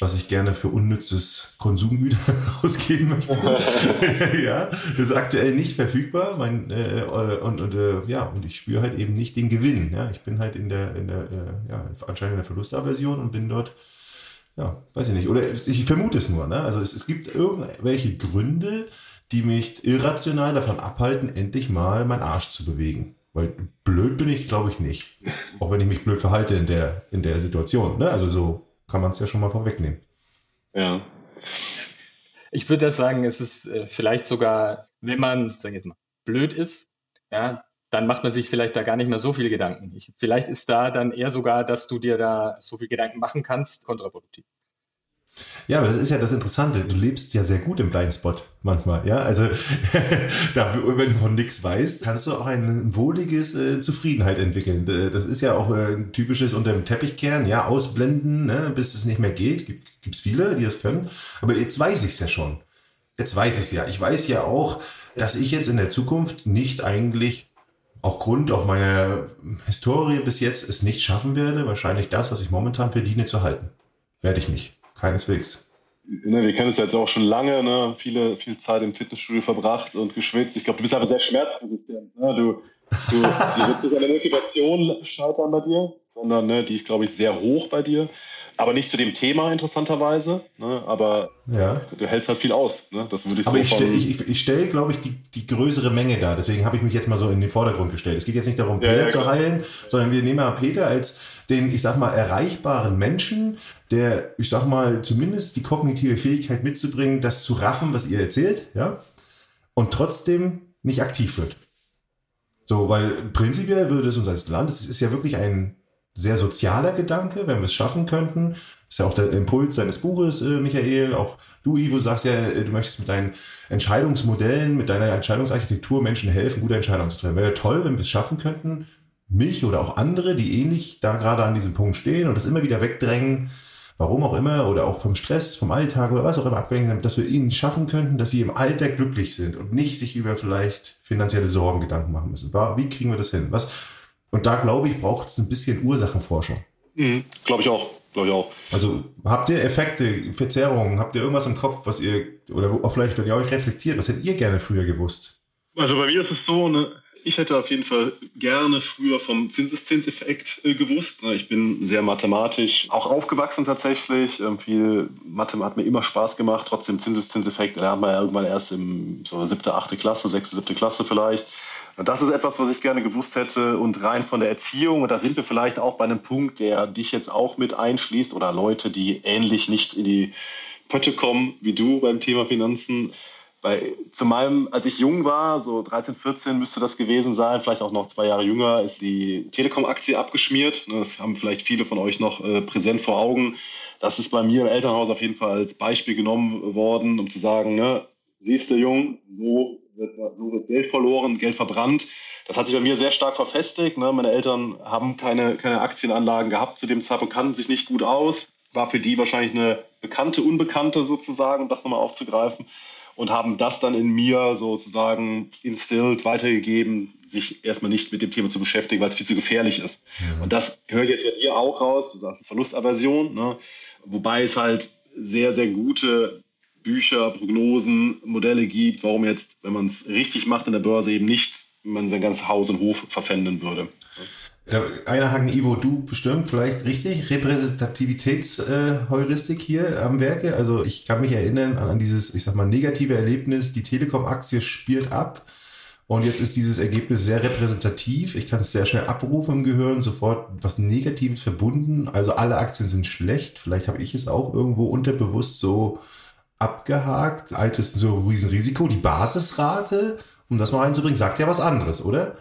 was ich gerne für unnützes Konsumgüter ausgeben möchte. ja, das ist aktuell nicht verfügbar. Mein, äh, und, und äh, ja, und ich spüre halt eben nicht den Gewinn. Ja, ich bin halt in der, in der äh, ja, anscheinend in der Verlustaversion und bin dort ja, weiß ich nicht. Oder ich vermute es nur. Ne? Also es, es gibt irgendwelche Gründe, die mich irrational davon abhalten, endlich mal meinen Arsch zu bewegen. Weil blöd bin ich, glaube ich, nicht. Auch wenn ich mich blöd verhalte in der, in der Situation. Ne? Also so kann man es ja schon mal vorwegnehmen. Ja. Ich würde sagen, es ist äh, vielleicht sogar, wenn man, sagen jetzt mal, blöd ist, ja, dann macht man sich vielleicht da gar nicht mehr so viele Gedanken. Ich, vielleicht ist da dann eher sogar, dass du dir da so viel Gedanken machen kannst, kontraproduktiv. Ja, aber das ist ja das Interessante. Du lebst ja sehr gut im Blindspot manchmal. Ja, also da, wenn du von nichts weißt, kannst du auch ein wohliges äh, Zufriedenheit entwickeln. Das ist ja auch äh, ein typisches unter dem Teppichkern. Ja, ausblenden, ne, bis es nicht mehr geht. Gibt es viele, die das können. Aber jetzt weiß ich es ja schon. Jetzt weiß ich es ja. Ich weiß ja auch, dass ich jetzt in der Zukunft nicht eigentlich auch Grund auch meiner Historie bis jetzt es nicht schaffen werde, wahrscheinlich das, was ich momentan verdiene, zu halten. Werde ich nicht. Keineswegs. Ne, wir kennen es jetzt auch schon lange, ne? viele, viel Zeit im Fitnessstudio verbracht und geschwitzt. Ich glaube, du bist aber sehr schmerzresistent. Ne? Du, du, die wird nicht an der Motivation scheitern bei dir, sondern ne, die ist, glaube ich, sehr hoch bei dir aber nicht zu dem Thema interessanterweise. Ne? Aber ja. du hältst halt viel aus. Ne? Das würde ich aber so ich stelle, ich, ich stell, glaube ich, die, die größere Menge da. Deswegen habe ich mich jetzt mal so in den Vordergrund gestellt. Es geht jetzt nicht darum, Peter ja, ja, zu heilen, sondern wir nehmen mal Peter als den, ich sag mal, erreichbaren Menschen, der, ich sag mal, zumindest die kognitive Fähigkeit mitzubringen, das zu raffen, was ihr erzählt, ja, und trotzdem nicht aktiv wird. So, weil prinzipiell würde es uns als Land, es ist ja wirklich ein sehr sozialer Gedanke, wenn wir es schaffen könnten. Ist ja auch der Impuls deines Buches, äh, Michael. Auch du, Ivo, sagst ja, äh, du möchtest mit deinen Entscheidungsmodellen, mit deiner Entscheidungsarchitektur Menschen helfen, gute Entscheidungen zu treffen. Wäre ja toll, wenn wir es schaffen könnten, mich oder auch andere, die ähnlich da gerade an diesem Punkt stehen und das immer wieder wegdrängen, warum auch immer, oder auch vom Stress, vom Alltag oder was auch immer abgelenkt sind, dass wir ihnen schaffen könnten, dass sie im Alltag glücklich sind und nicht sich über vielleicht finanzielle Sorgen Gedanken machen müssen. Wie kriegen wir das hin? Was, und da glaube ich, braucht es ein bisschen Ursachenforschung. Mhm, glaube ich auch. Glaube ich auch. Also habt ihr Effekte, Verzerrungen, habt ihr irgendwas im Kopf, was ihr, oder auch vielleicht, wenn ihr euch reflektiert, was hättet ihr gerne früher gewusst? Also bei mir ist es so, ne, ich hätte auf jeden Fall gerne früher vom Zinseszinseffekt äh, gewusst. Ne, ich bin sehr mathematisch auch aufgewachsen tatsächlich. Ähm, viel Mathe hat mir immer Spaß gemacht. Trotzdem Zinseszinseffekt lernt man ja irgendwann erst im so siebte, achte Klasse, sechste, siebte Klasse vielleicht. Das ist etwas, was ich gerne gewusst hätte. Und rein von der Erziehung, und da sind wir vielleicht auch bei einem Punkt, der dich jetzt auch mit einschließt oder Leute, die ähnlich nicht in die Pötte kommen wie du beim Thema Finanzen bei, zu meinem, als ich jung war, so 13, 14 müsste das gewesen sein, vielleicht auch noch zwei Jahre jünger, ist die Telekom-Aktie abgeschmiert. Ne, das haben vielleicht viele von euch noch äh, präsent vor Augen. Das ist bei mir im Elternhaus auf jeden Fall als Beispiel genommen worden, um zu sagen, ne, siehst du, Jung, so wird, so wird Geld verloren, Geld verbrannt. Das hat sich bei mir sehr stark verfestigt. Ne? Meine Eltern haben keine, keine Aktienanlagen gehabt zu dem Zeitpunkt, kannten sich nicht gut aus. War für die wahrscheinlich eine bekannte, unbekannte sozusagen, um das nochmal aufzugreifen und haben das dann in mir sozusagen instilled, weitergegeben, sich erstmal nicht mit dem Thema zu beschäftigen, weil es viel zu gefährlich ist. Ja. Und das hört jetzt bei dir auch raus, du sagst Verlustaversion, ne? wobei es halt sehr, sehr gute Bücher, Prognosen, Modelle gibt, warum jetzt, wenn man es richtig macht in der Börse, eben nicht man sein ganzes Haus und Hof verpfänden würde. Der eine Haken, Ivo, du bestimmt vielleicht richtig Repräsentativitätsheuristik äh, hier am Werke. Also ich kann mich erinnern an, an dieses, ich sag mal, negative Erlebnis, die Telekom-Aktie spielt ab. Und jetzt ist dieses Ergebnis sehr repräsentativ. Ich kann es sehr schnell abrufen im Gehirn, sofort was Negatives verbunden. Also alle Aktien sind schlecht. Vielleicht habe ich es auch irgendwo unterbewusst so abgehakt. Altes so Riesenrisiko. Die Basisrate, um das mal reinzubringen, sagt ja was anderes, oder?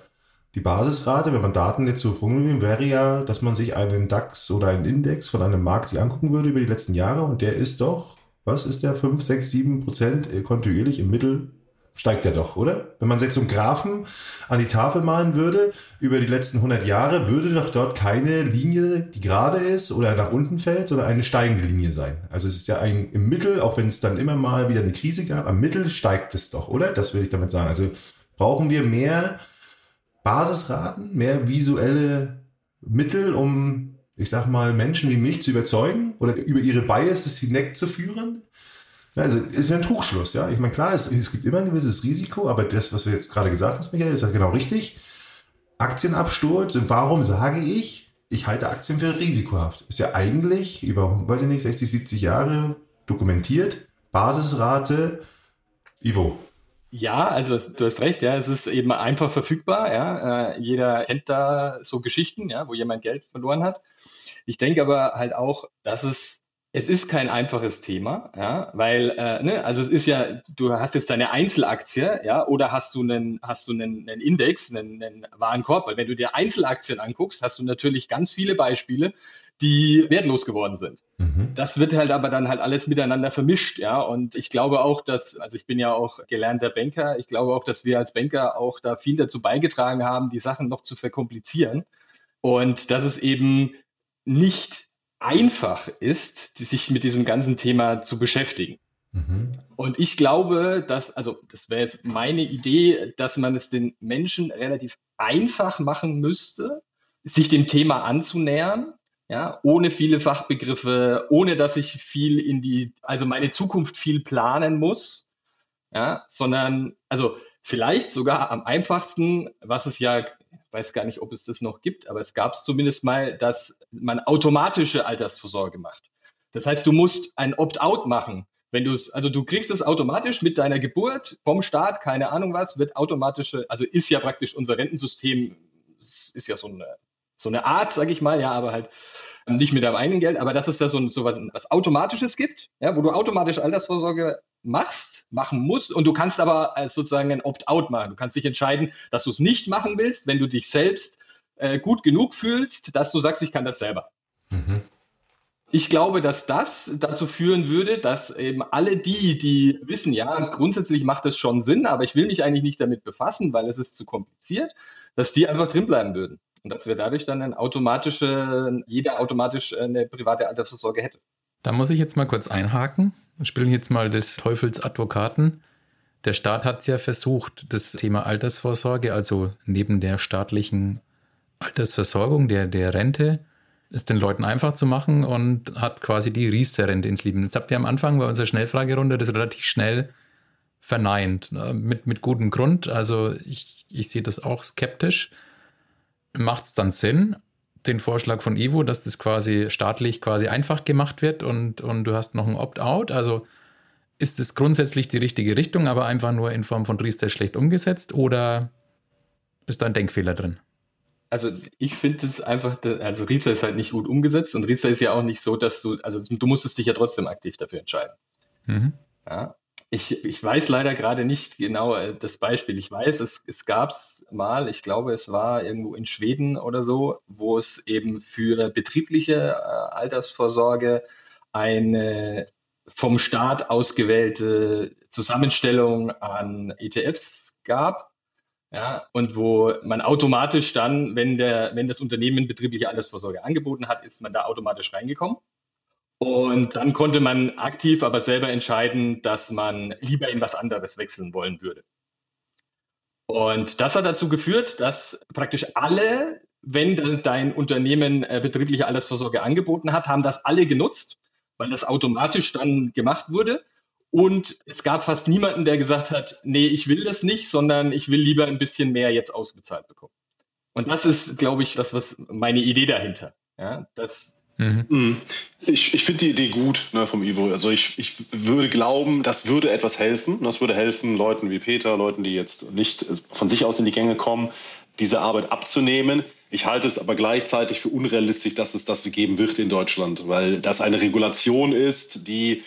Die Basisrate, wenn man Daten jetzt Verfügung nimmt, wäre ja, dass man sich einen DAX oder einen Index von einem Markt sich angucken würde über die letzten Jahre und der ist doch, was ist der, 5, 6, 7 Prozent kontinuierlich im Mittel steigt der doch, oder? Wenn man jetzt so einen Graphen an die Tafel malen würde über die letzten 100 Jahre, würde doch dort keine Linie, die gerade ist oder nach unten fällt, sondern eine steigende Linie sein. Also es ist ja ein, im Mittel, auch wenn es dann immer mal wieder eine Krise gab, am Mittel steigt es doch, oder? Das würde ich damit sagen. Also brauchen wir mehr Basisraten, mehr visuelle Mittel, um, ich sag mal, Menschen wie mich zu überzeugen oder über ihre Biases hinwegzuführen? Also ist ein Trugschluss, ja. Ich meine, klar, es, es gibt immer ein gewisses Risiko, aber das, was du jetzt gerade gesagt hast, Michael, ist ja genau richtig. Aktienabsturz und warum sage ich, ich halte Aktien für risikohaft? Ist ja eigentlich über, weiß ich nicht, 60, 70 Jahre dokumentiert. Basisrate, Ivo, ja, also du hast recht, ja, es ist eben einfach verfügbar, ja. Äh, jeder kennt da so Geschichten, ja, wo jemand Geld verloren hat. Ich denke aber halt auch, dass es es ist kein einfaches Thema, ja, weil, äh, ne, also es ist ja, du hast jetzt deine Einzelaktie, ja, oder hast du einen, hast du einen, einen Index, einen, einen Warenkorb, weil wenn du dir Einzelaktien anguckst, hast du natürlich ganz viele Beispiele, die wertlos geworden sind. Mhm. Das wird halt aber dann halt alles miteinander vermischt, ja. Und ich glaube auch, dass, also ich bin ja auch gelernter Banker, ich glaube auch, dass wir als Banker auch da viel dazu beigetragen haben, die Sachen noch zu verkomplizieren. Und dass es eben nicht einfach ist, sich mit diesem ganzen Thema zu beschäftigen. Mhm. Und ich glaube, dass, also das wäre jetzt meine Idee, dass man es den Menschen relativ einfach machen müsste, sich dem Thema anzunähern ja, ohne viele Fachbegriffe, ohne dass ich viel in die, also meine Zukunft viel planen muss, ja, sondern, also vielleicht sogar am einfachsten, was es ja, weiß gar nicht, ob es das noch gibt, aber es gab es zumindest mal, dass man automatische Altersvorsorge macht. Das heißt, du musst ein Opt-out machen. Wenn du es, also du kriegst es automatisch mit deiner Geburt vom Staat, keine Ahnung was, wird automatische, also ist ja praktisch unser Rentensystem, ist ja so eine so eine Art, sag ich mal, ja, aber halt nicht mit deinem eigenen Geld, aber dass es da so, so was, was Automatisches gibt, ja, wo du automatisch Altersvorsorge machst, machen musst und du kannst aber als sozusagen ein Opt-out machen. Du kannst dich entscheiden, dass du es nicht machen willst, wenn du dich selbst äh, gut genug fühlst, dass du sagst, ich kann das selber. Mhm. Ich glaube, dass das dazu führen würde, dass eben alle die, die wissen, ja, grundsätzlich macht es schon Sinn, aber ich will mich eigentlich nicht damit befassen, weil es ist zu kompliziert, dass die einfach drinbleiben würden. Und dass wir dadurch dann ein automatische, jeder automatisch eine private Altersvorsorge hätte. Da muss ich jetzt mal kurz einhaken. Wir spielen jetzt mal des Teufels Advokaten. Der Staat hat es ja versucht, das Thema Altersvorsorge, also neben der staatlichen Altersversorgung, der, der Rente, es den Leuten einfach zu machen und hat quasi die Riester-Rente ins Leben. Jetzt habt ihr am Anfang bei unserer Schnellfragerunde das relativ schnell verneint, ne, mit, mit gutem Grund. Also ich, ich sehe das auch skeptisch. Macht es dann Sinn, den Vorschlag von Ivo, dass das quasi staatlich quasi einfach gemacht wird und, und du hast noch ein Opt-out? Also ist es grundsätzlich die richtige Richtung, aber einfach nur in Form von Riester schlecht umgesetzt oder ist da ein Denkfehler drin? Also ich finde es einfach, also Riester ist halt nicht gut umgesetzt und Riester ist ja auch nicht so, dass du, also du musstest dich ja trotzdem aktiv dafür entscheiden. Mhm. Ja, ich, ich weiß leider gerade nicht genau äh, das Beispiel. Ich weiß, es, gab es mal, ich glaube, es war irgendwo in Schweden oder so, wo es eben für betriebliche äh, Altersvorsorge eine vom Staat ausgewählte Zusammenstellung an ETFs gab. Ja, und wo man automatisch dann, wenn, der, wenn das Unternehmen betriebliche Altersvorsorge angeboten hat, ist man da automatisch reingekommen. Und dann konnte man aktiv aber selber entscheiden, dass man lieber in was anderes wechseln wollen würde. Und das hat dazu geführt, dass praktisch alle, wenn dein Unternehmen äh, betriebliche Altersvorsorge angeboten hat, haben das alle genutzt, weil das automatisch dann gemacht wurde. Und es gab fast niemanden, der gesagt hat, nee, ich will das nicht, sondern ich will lieber ein bisschen mehr jetzt ausbezahlt bekommen. Und das ist, glaube ich, das, was meine Idee dahinter. Ja, dass Mhm. mhm. Ich, ich finde die Idee gut ne, vom Ivo. Also ich, ich würde glauben, das würde etwas helfen. Das würde helfen, Leuten wie Peter, Leuten, die jetzt nicht von sich aus in die Gänge kommen, diese Arbeit abzunehmen. Ich halte es aber gleichzeitig für unrealistisch, dass es das geben wird in Deutschland, weil das eine Regulation ist, die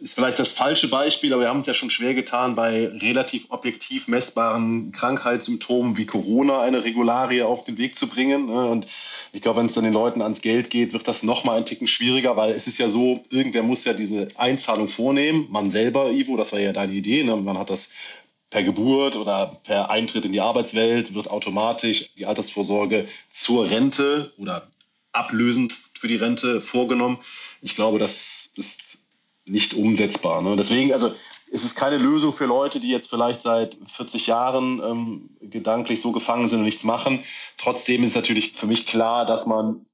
ist vielleicht das falsche Beispiel, aber wir haben es ja schon schwer getan, bei relativ objektiv messbaren Krankheitssymptomen wie Corona eine Regularie auf den Weg zu bringen. Ne? Und ich glaube, wenn es dann den Leuten ans Geld geht, wird das nochmal ein Ticken schwieriger, weil es ist ja so, irgendwer muss ja diese Einzahlung vornehmen. Man selber, Ivo, das war ja deine Idee. Ne? Man hat das per Geburt oder per Eintritt in die Arbeitswelt, wird automatisch die Altersvorsorge zur Rente oder ablösend für die Rente vorgenommen. Ich glaube, das ist nicht umsetzbar. Ne? Deswegen, also es ist keine Lösung für Leute, die jetzt vielleicht seit 40 Jahren ähm, gedanklich so gefangen sind und nichts machen. Trotzdem ist natürlich für mich klar, dass man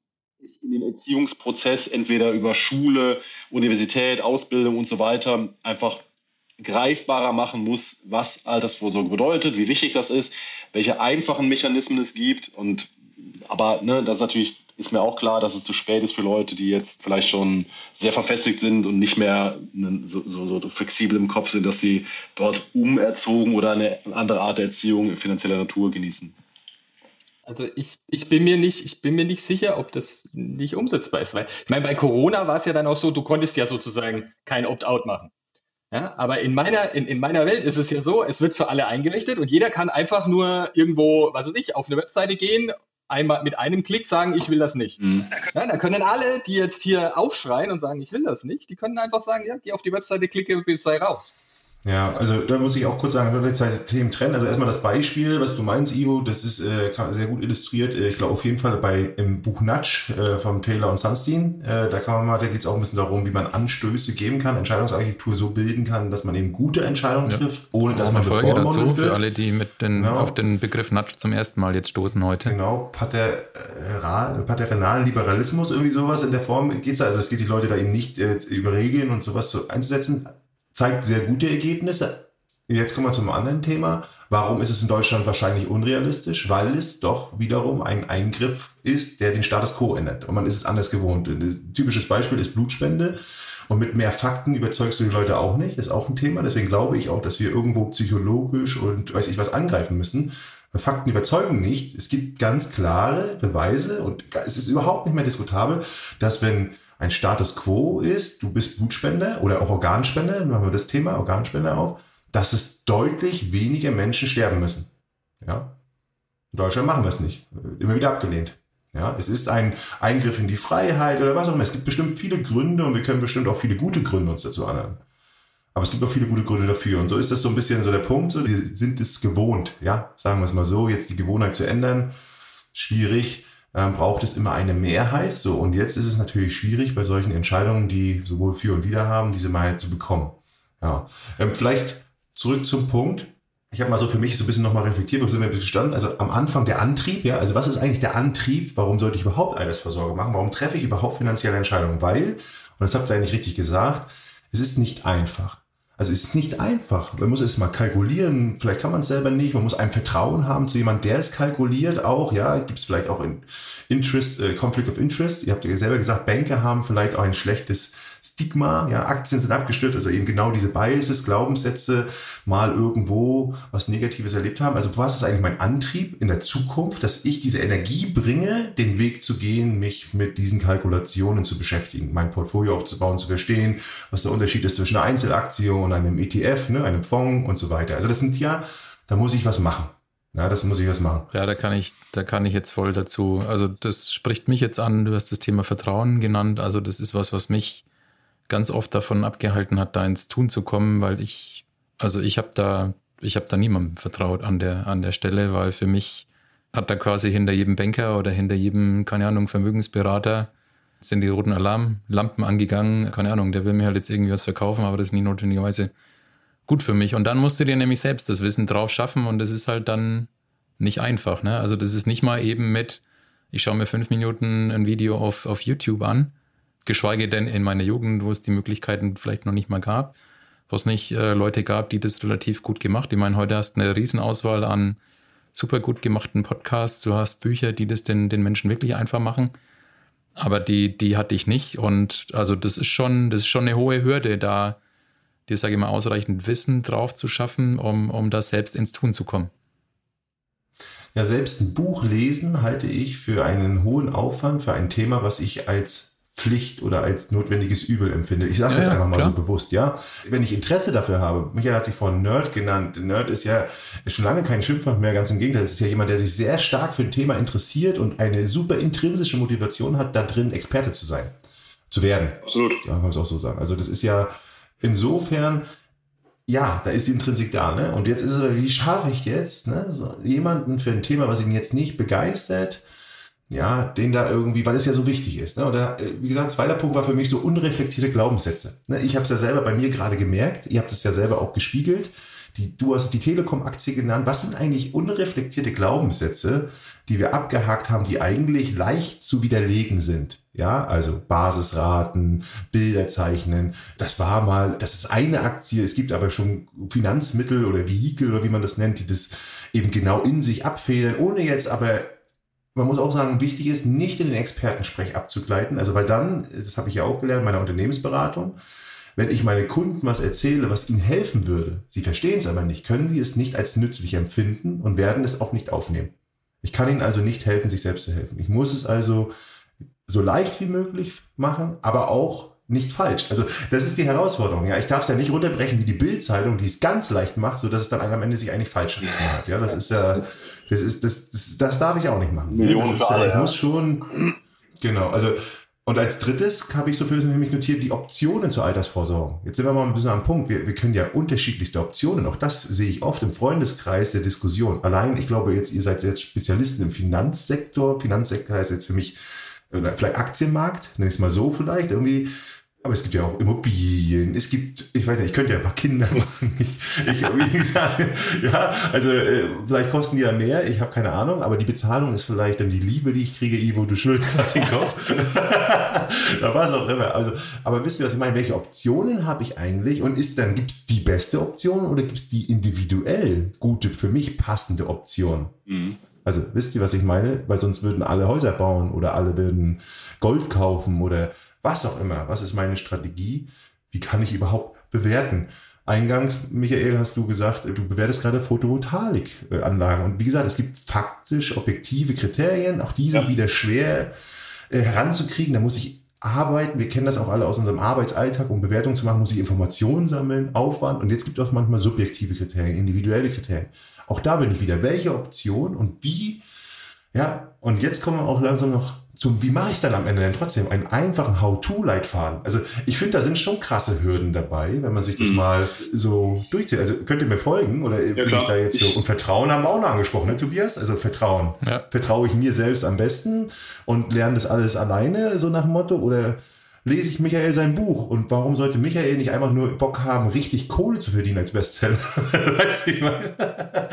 in den Erziehungsprozess entweder über Schule, Universität, Ausbildung und so weiter einfach greifbarer machen muss, was Altersvorsorge bedeutet, wie wichtig das ist, welche einfachen Mechanismen es gibt. Und aber ne, das ist natürlich ist mir auch klar, dass es zu spät ist für Leute, die jetzt vielleicht schon sehr verfestigt sind und nicht mehr so, so, so flexibel im Kopf sind, dass sie dort umerzogen oder eine andere Art der Erziehung finanzieller Natur genießen. Also ich, ich, bin mir nicht, ich bin mir nicht sicher, ob das nicht umsetzbar ist. Weil, ich meine, bei Corona war es ja dann auch so, du konntest ja sozusagen kein Opt-out machen. Ja, aber in meiner, in, in meiner Welt ist es ja so, es wird für alle eingerichtet und jeder kann einfach nur irgendwo, was weiß ich, auf eine Webseite gehen einmal mit einem Klick sagen, ich will das nicht. Mhm. Ja, da können alle, die jetzt hier aufschreien und sagen, ich will das nicht, die können einfach sagen, ja, geh auf die Webseite, klicke, bis sei raus. Ja, also da muss ich auch kurz sagen, nur zwei Themen trennen. Also erstmal das Beispiel, was du meinst, Ivo, das ist äh, sehr gut illustriert. Äh, ich glaube auf jeden Fall bei im Buch Nudge äh, von Taylor und Sunstein. Äh, da kann man mal, da geht es auch ein bisschen darum, wie man Anstöße geben kann, Entscheidungsarchitektur so bilden kann, dass man eben gute Entscheidungen ja. trifft, ohne dass man Folge dazu wird. für alle, die mit den, genau. auf den Begriff Nudge zum ersten Mal jetzt stoßen heute. Genau, Pater, paternalen Liberalismus, irgendwie sowas in der Form geht es. Also es geht die Leute da eben nicht äh, über Regeln und sowas so einzusetzen zeigt sehr gute Ergebnisse. Jetzt kommen wir zum anderen Thema. Warum ist es in Deutschland wahrscheinlich unrealistisch? Weil es doch wiederum ein Eingriff ist, der den Status quo ändert. Und man ist es anders gewohnt. Ein typisches Beispiel ist Blutspende. Und mit mehr Fakten überzeugst du die Leute auch nicht. Das ist auch ein Thema. Deswegen glaube ich auch, dass wir irgendwo psychologisch und weiß ich was angreifen müssen. Fakten überzeugen nicht. Es gibt ganz klare Beweise und es ist überhaupt nicht mehr diskutabel, dass wenn ein Status quo ist, du bist Blutspender oder auch Organspender, machen wir das Thema Organspender auf, dass es deutlich weniger Menschen sterben müssen. Ja? In Deutschland machen wir es nicht. Immer wieder abgelehnt. Ja, es ist ein Eingriff in die Freiheit oder was auch immer. Es gibt bestimmt viele Gründe und wir können bestimmt auch viele gute Gründe uns dazu anhören. Aber es gibt auch viele gute Gründe dafür. Und so ist das so ein bisschen so der Punkt. So, wir sind es gewohnt, ja, sagen wir es mal so, jetzt die Gewohnheit zu ändern, schwierig ähm, braucht es immer eine Mehrheit. So, und jetzt ist es natürlich schwierig bei solchen Entscheidungen, die sowohl für und wider haben, diese Mehrheit zu bekommen. Ja. Ähm, vielleicht zurück zum Punkt. Ich habe mal so für mich so ein bisschen nochmal reflektiert, wo sind wir gestanden? Also am Anfang der Antrieb, ja, also was ist eigentlich der Antrieb? Warum sollte ich überhaupt Altersvorsorge machen? Warum treffe ich überhaupt finanzielle Entscheidungen? Weil, und das habt ihr eigentlich richtig gesagt, es ist nicht einfach. Also es ist nicht einfach. Man muss es mal kalkulieren. Vielleicht kann man es selber nicht. Man muss ein Vertrauen haben zu jemandem, der es kalkuliert auch. Ja, gibt es vielleicht auch in Interest, äh, Conflict of Interest. Ihr habt ja selber gesagt, Banker haben vielleicht auch ein schlechtes Stigma, ja, Aktien sind abgestürzt, also eben genau diese Biases, Glaubenssätze, mal irgendwo was Negatives erlebt haben. Also was ist eigentlich mein Antrieb in der Zukunft, dass ich diese Energie bringe, den Weg zu gehen, mich mit diesen Kalkulationen zu beschäftigen, mein Portfolio aufzubauen, zu verstehen, was der Unterschied ist zwischen einer Einzelaktie und einem ETF, ne, einem Fonds und so weiter. Also das sind ja, da muss ich was machen. Ja, das muss ich was machen. Ja, da kann ich, da kann ich jetzt voll dazu. Also das spricht mich jetzt an. Du hast das Thema Vertrauen genannt. Also das ist was, was mich ganz oft davon abgehalten hat, da ins Tun zu kommen, weil ich, also ich habe da, ich habe da niemandem vertraut an der, an der Stelle, weil für mich hat da quasi hinter jedem Banker oder hinter jedem, keine Ahnung, Vermögensberater sind die roten Alarmlampen angegangen. Keine Ahnung, der will mir halt jetzt irgendwie was verkaufen, aber das ist nicht notwendigerweise gut für mich. Und dann musst du dir nämlich selbst das Wissen drauf schaffen und das ist halt dann nicht einfach. Ne? Also das ist nicht mal eben mit, ich schaue mir fünf Minuten ein Video auf, auf YouTube an geschweige denn in meiner Jugend, wo es die Möglichkeiten vielleicht noch nicht mal gab, wo es nicht äh, Leute gab, die das relativ gut gemacht. Ich meine, heute hast du eine Riesenauswahl an super gut gemachten Podcasts, du hast Bücher, die das den, den Menschen wirklich einfach machen. Aber die, die hatte ich nicht. Und also das ist schon, das ist schon eine hohe Hürde, da dir, sage ich mal, ausreichend Wissen drauf zu schaffen, um, um das selbst ins Tun zu kommen. Ja, selbst ein Buch lesen halte ich für einen hohen Aufwand, für ein Thema, was ich als Pflicht oder als notwendiges Übel empfinde. Ich sage es ja, jetzt einfach mal klar. so bewusst, ja. Wenn ich Interesse dafür habe, Michael hat sich vorhin Nerd genannt. Nerd ist ja ist schon lange kein Schimpfwort mehr, ganz im Gegenteil. Es ist ja jemand, der sich sehr stark für ein Thema interessiert und eine super intrinsische Motivation hat, da drin Experte zu sein, zu werden. Absolut. Ja, kann man es auch so sagen. Also das ist ja insofern, ja, da ist die Intrinsik da, ne? Und jetzt ist es, wie schaffe ich jetzt, ne, so jemanden für ein Thema, was ihn jetzt nicht begeistert, ja, den da irgendwie, weil es ja so wichtig ist. Ne? Da, äh, wie gesagt, zweiter Punkt war für mich so unreflektierte Glaubenssätze. Ne? Ich habe es ja selber bei mir gerade gemerkt, ihr habt es ja selber auch gespiegelt. Die, du hast die Telekom-Aktie genannt. Was sind eigentlich unreflektierte Glaubenssätze, die wir abgehakt haben, die eigentlich leicht zu widerlegen sind? Ja, also Basisraten, Bilder zeichnen. Das war mal, das ist eine Aktie. Es gibt aber schon Finanzmittel oder Vehikel oder wie man das nennt, die das eben genau in sich abfedern, ohne jetzt aber man muss auch sagen, wichtig ist, nicht in den Expertensprech abzugleiten. Also, weil dann, das habe ich ja auch gelernt in meiner Unternehmensberatung, wenn ich meine Kunden was erzähle, was ihnen helfen würde, sie verstehen es aber nicht, können sie es nicht als nützlich empfinden und werden es auch nicht aufnehmen. Ich kann ihnen also nicht helfen, sich selbst zu helfen. Ich muss es also so leicht wie möglich machen, aber auch nicht falsch. Also das ist die Herausforderung. Ja, ich darf es ja nicht runterbrechen wie die Bildzeitung, die es ganz leicht macht, so dass es dann am Ende sich eigentlich falsch hat. Ja, das ist ja, das ist das, das, das darf ich auch nicht machen. Millionen das ist, ja, ich muss schon genau. Also und als drittes habe ich so für mich notiert die Optionen zur Altersvorsorge. Jetzt sind wir mal ein bisschen am Punkt. Wir, wir können ja unterschiedlichste Optionen. Auch das sehe ich oft im Freundeskreis der Diskussion. Allein, ich glaube jetzt, ihr seid jetzt Spezialisten im Finanzsektor. Finanzsektor heißt jetzt für mich oder vielleicht Aktienmarkt, nenne ich es mal so vielleicht, irgendwie aber es gibt ja auch Immobilien, es gibt, ich weiß nicht, ich könnte ja ein paar Kinder machen. Ich, ich wie gesagt, ja, also äh, vielleicht kosten die ja mehr, ich habe keine Ahnung, aber die Bezahlung ist vielleicht dann die Liebe, die ich kriege, Ivo, du schüttelst gerade den Kopf. da war es auch immer. Also, aber wisst ihr, was ich meine? Welche Optionen habe ich eigentlich? Und ist dann, gibt es die beste Option oder gibt es die individuell gute, für mich passende Option? Mhm. Also wisst ihr, was ich meine? Weil sonst würden alle Häuser bauen oder alle würden Gold kaufen oder was auch immer, was ist meine Strategie, wie kann ich überhaupt bewerten. Eingangs, Michael, hast du gesagt, du bewertest gerade Photovoltaikanlagen. Und wie gesagt, es gibt faktisch objektive Kriterien, auch die sind ja. wieder schwer äh, heranzukriegen. Da muss ich arbeiten. Wir kennen das auch alle aus unserem Arbeitsalltag. Um Bewertungen zu machen, muss ich Informationen sammeln, Aufwand. Und jetzt gibt es auch manchmal subjektive Kriterien, individuelle Kriterien. Auch da bin ich wieder. Welche Option und wie? Ja, und jetzt kommen wir auch langsam noch zum, wie mache ich dann am Ende denn trotzdem einen einfachen How-To-Leitfaden? Also ich finde, da sind schon krasse Hürden dabei, wenn man sich das mhm. mal so durchzieht. Also könnt ihr mir folgen oder ja, bin klar. ich da jetzt so? Und Vertrauen haben wir auch noch angesprochen, ne, Tobias? Also Vertrauen. Ja. Vertraue ich mir selbst am besten und lerne das alles alleine, so nach dem Motto? Oder lese ich Michael sein Buch. Und warum sollte Michael nicht einfach nur Bock haben, richtig Kohle zu verdienen als Bestseller? weißt du, ich meine?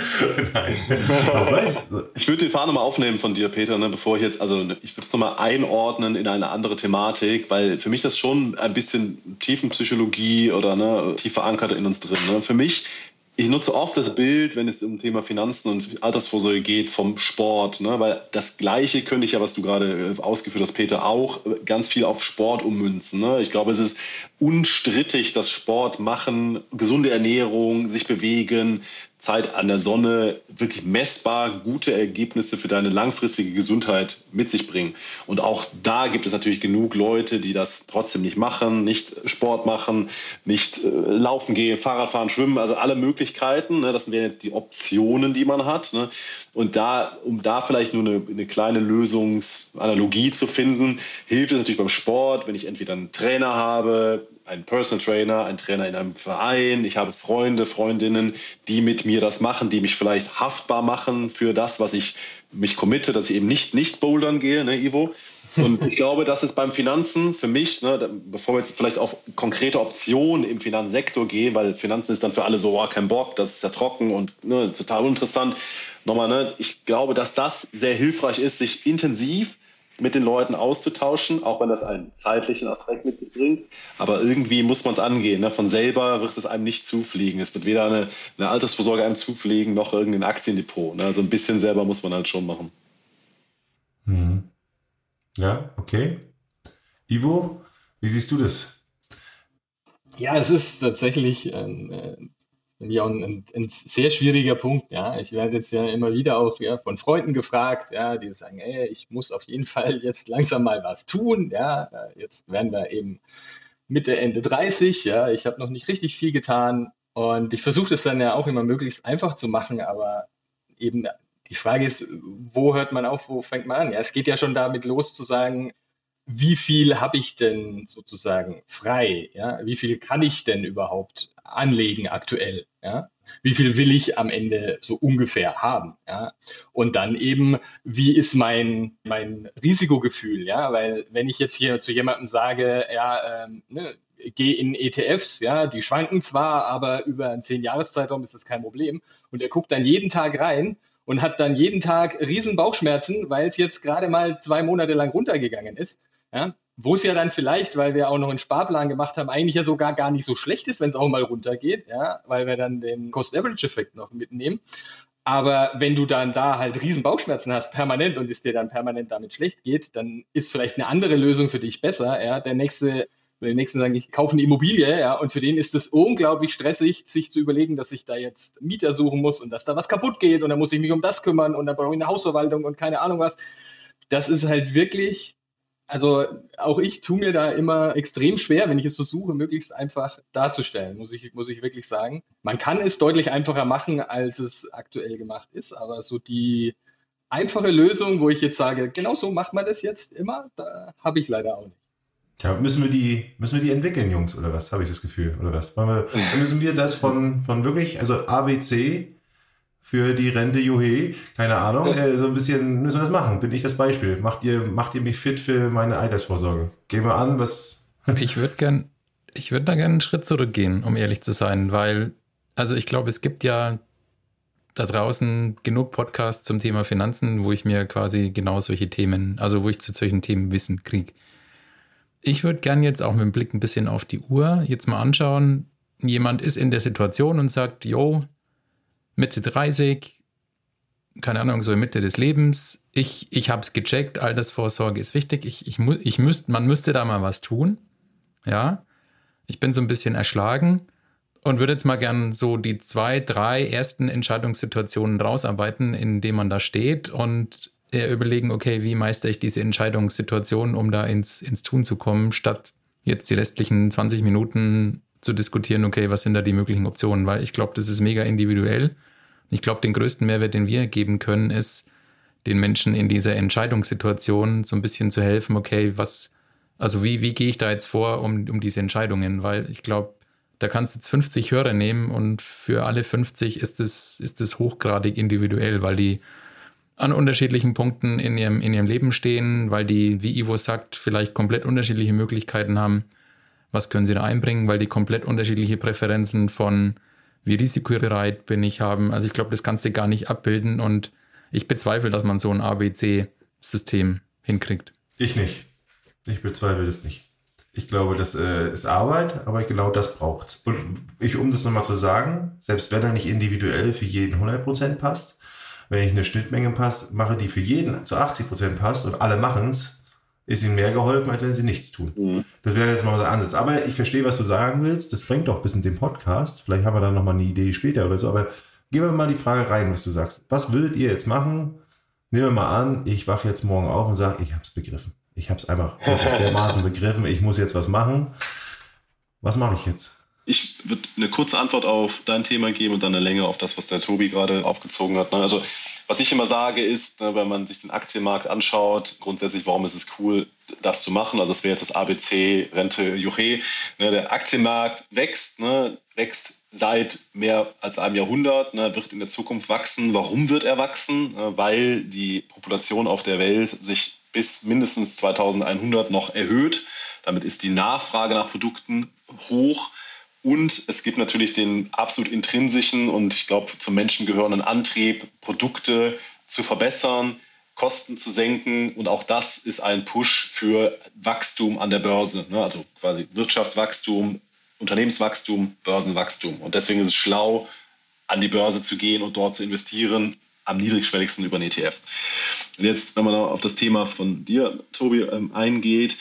Nein. ich würde den Faden nochmal aufnehmen von dir, Peter, ne, bevor ich jetzt, also ich würde es nochmal einordnen in eine andere Thematik, weil für mich das schon ein bisschen Tiefenpsychologie oder ne, tief verankert in uns drin. Ne? Für mich ich nutze oft das Bild, wenn es um Thema Finanzen und Altersvorsorge geht, vom Sport, ne? weil das Gleiche könnte ich ja, was du gerade äh, ausgeführt hast, Peter, auch ganz viel auf Sport ummünzen. Ne? Ich glaube, es ist unstrittig, dass Sport machen, gesunde Ernährung, sich bewegen, Zeit an der Sonne wirklich messbar gute Ergebnisse für deine langfristige Gesundheit mit sich bringen. Und auch da gibt es natürlich genug Leute, die das trotzdem nicht machen, nicht Sport machen, nicht äh, laufen gehen, Fahrrad fahren, schwimmen, also alle Möglichkeiten. Ne? Das wären jetzt die Optionen, die man hat. Ne? Und da, um da vielleicht nur eine, eine kleine Lösungsanalogie zu finden, hilft es natürlich beim Sport, wenn ich entweder einen Trainer habe, einen Personal Trainer, einen Trainer in einem Verein, ich habe Freunde, Freundinnen, die mit mir das machen, die mich vielleicht haftbar machen für das, was ich mich committe, dass ich eben nicht, nicht bouldern gehe, ne, Ivo. Und ich glaube, das ist beim Finanzen für mich, ne, bevor wir jetzt vielleicht auf konkrete Optionen im Finanzsektor gehen, weil Finanzen ist dann für alle so, oh, kein Bock, das ist ja trocken und ne, total uninteressant nochmal, ne, ich glaube, dass das sehr hilfreich ist, sich intensiv mit den Leuten auszutauschen, auch wenn das einen zeitlichen Aspekt mit sich bringt. Aber irgendwie muss man es angehen. Ne? Von selber wird es einem nicht zufliegen. Es wird weder eine, eine Altersvorsorge einem zufliegen, noch irgendein Aktiendepot. Ne? Also ein bisschen selber muss man halt schon machen. Mhm. Ja, okay. Ivo, wie siehst du das? Ja, es ist tatsächlich ein, äh, ja, ein, ein, sehr schwieriger Punkt. Ja, ich werde jetzt ja immer wieder auch ja, von Freunden gefragt, ja, die sagen, ey, ich muss auf jeden Fall jetzt langsam mal was tun. Ja, jetzt werden wir eben Mitte Ende 30. Ja, ich habe noch nicht richtig viel getan und ich versuche das dann ja auch immer möglichst einfach zu machen, aber eben die Frage ist, wo hört man auf, wo fängt man an? Ja, es geht ja schon damit los zu sagen, wie viel habe ich denn sozusagen frei? Ja, wie viel kann ich denn überhaupt anlegen aktuell? Ja, wie viel will ich am Ende so ungefähr haben? Ja, und dann eben, wie ist mein, mein Risikogefühl? Ja, weil wenn ich jetzt hier zu jemandem sage, ja, ähm, ne, geh in ETFs, ja, die schwanken zwar, aber über einen zehn Jahreszeitraum ist das kein Problem. Und er guckt dann jeden Tag rein und hat dann jeden Tag riesen Bauchschmerzen, weil es jetzt gerade mal zwei Monate lang runtergegangen ist. Ja, wo es ja dann vielleicht, weil wir auch noch einen Sparplan gemacht haben, eigentlich ja sogar gar nicht so schlecht ist, wenn es auch mal runtergeht, ja, weil wir dann den Cost-Average-Effekt noch mitnehmen. Aber wenn du dann da halt riesen Bauchschmerzen hast, permanent, und es dir dann permanent damit schlecht geht, dann ist vielleicht eine andere Lösung für dich besser. Ja. Der nächste, der nächsten sagen, ich kaufe eine Immobilie, ja, und für den ist es unglaublich stressig, sich zu überlegen, dass ich da jetzt Mieter suchen muss und dass da was kaputt geht und dann muss ich mich um das kümmern und dann brauche ich eine Hausverwaltung und keine Ahnung was. Das ist halt wirklich also auch ich tue mir da immer extrem schwer, wenn ich es versuche, möglichst einfach darzustellen, muss ich, muss ich wirklich sagen. Man kann es deutlich einfacher machen, als es aktuell gemacht ist, aber so die einfache Lösung, wo ich jetzt sage, genau so macht man das jetzt immer, da habe ich leider auch nicht. Ja, müssen wir die, müssen wir die entwickeln, Jungs, oder was? Habe ich das Gefühl, oder was? Wir, müssen wir das von, von wirklich, also ABC für die Rente Juhe, keine Ahnung, äh, so ein bisschen müssen wir das machen. Bin ich das Beispiel? Macht ihr, macht ihr mich fit für meine Altersvorsorge? Gehen wir an, was. ich würde gern, ich würde da gerne einen Schritt zurückgehen, um ehrlich zu sein, weil, also ich glaube, es gibt ja da draußen genug Podcasts zum Thema Finanzen, wo ich mir quasi genau solche Themen, also wo ich zu solchen Themen Wissen kriege. Ich würde gern jetzt auch mit dem Blick ein bisschen auf die Uhr jetzt mal anschauen, jemand ist in der Situation und sagt, jo, Mitte 30, keine Ahnung, so Mitte des Lebens. Ich, ich habe es gecheckt, Altersvorsorge ist wichtig. Ich, ich, ich müsst, man müsste da mal was tun. Ja, ich bin so ein bisschen erschlagen und würde jetzt mal gern so die zwei, drei ersten Entscheidungssituationen rausarbeiten, in denen man da steht und eher überlegen, okay, wie meister ich diese Entscheidungssituation, um da ins, ins Tun zu kommen, statt jetzt die restlichen 20 Minuten zu diskutieren, okay, was sind da die möglichen Optionen, weil ich glaube, das ist mega individuell. Ich glaube, den größten Mehrwert, den wir geben können, ist, den Menschen in dieser Entscheidungssituation so ein bisschen zu helfen, okay, was, also wie, wie gehe ich da jetzt vor um, um diese Entscheidungen? Weil ich glaube, da kannst du jetzt 50 Hörer nehmen und für alle 50 ist es, ist hochgradig individuell, weil die an unterschiedlichen Punkten in ihrem, in ihrem Leben stehen, weil die, wie Ivo sagt, vielleicht komplett unterschiedliche Möglichkeiten haben was können sie da einbringen, weil die komplett unterschiedliche Präferenzen von wie risikobereit bin ich haben. Also ich glaube, das kannst du gar nicht abbilden und ich bezweifle, dass man so ein ABC-System hinkriegt. Ich nicht. Ich bezweifle das nicht. Ich glaube, das äh, ist Arbeit, aber genau das braucht es. Und ich, um das nochmal zu sagen, selbst wenn er nicht individuell für jeden 100% passt, wenn ich eine Schnittmenge passt, mache, die für jeden zu 80% passt und alle machen es, ist ihnen mehr geholfen, als wenn sie nichts tun. Mhm. Das wäre jetzt mal unser Ansatz. Aber ich verstehe, was du sagen willst. Das bringt doch bis in den Podcast. Vielleicht haben wir dann nochmal eine Idee später oder so. Aber gehen wir mal die Frage rein, was du sagst. Was würdet ihr jetzt machen? Nehmen wir mal an, ich wache jetzt morgen auf und sage, ich habe es begriffen. Ich habe es einfach dermaßen begriffen, ich muss jetzt was machen. Was mache ich jetzt? Ich würde eine kurze Antwort auf dein Thema geben und dann eine Länge auf das, was der Tobi gerade aufgezogen hat. Ne? Also was ich immer sage ist, ne, wenn man sich den Aktienmarkt anschaut, grundsätzlich, warum ist es cool, das zu machen? Also das wäre jetzt das ABC Rente Juche. Ne, der Aktienmarkt wächst, wächst seit mehr als einem Jahrhundert, wird in der Zukunft wachsen. Warum wird er wachsen? Weil die Population auf der Welt sich bis mindestens 2100 noch erhöht. Damit ist die Nachfrage nach Produkten hoch. Und es gibt natürlich den absolut intrinsischen und ich glaube zum Menschen gehörenden Antrieb, Produkte zu verbessern, Kosten zu senken. Und auch das ist ein Push für Wachstum an der Börse. Ne? Also quasi Wirtschaftswachstum, Unternehmenswachstum, Börsenwachstum. Und deswegen ist es schlau, an die Börse zu gehen und dort zu investieren, am niedrigschwelligsten über einen ETF. Und jetzt, wenn man auf das Thema von dir, Tobi, ähm, eingeht,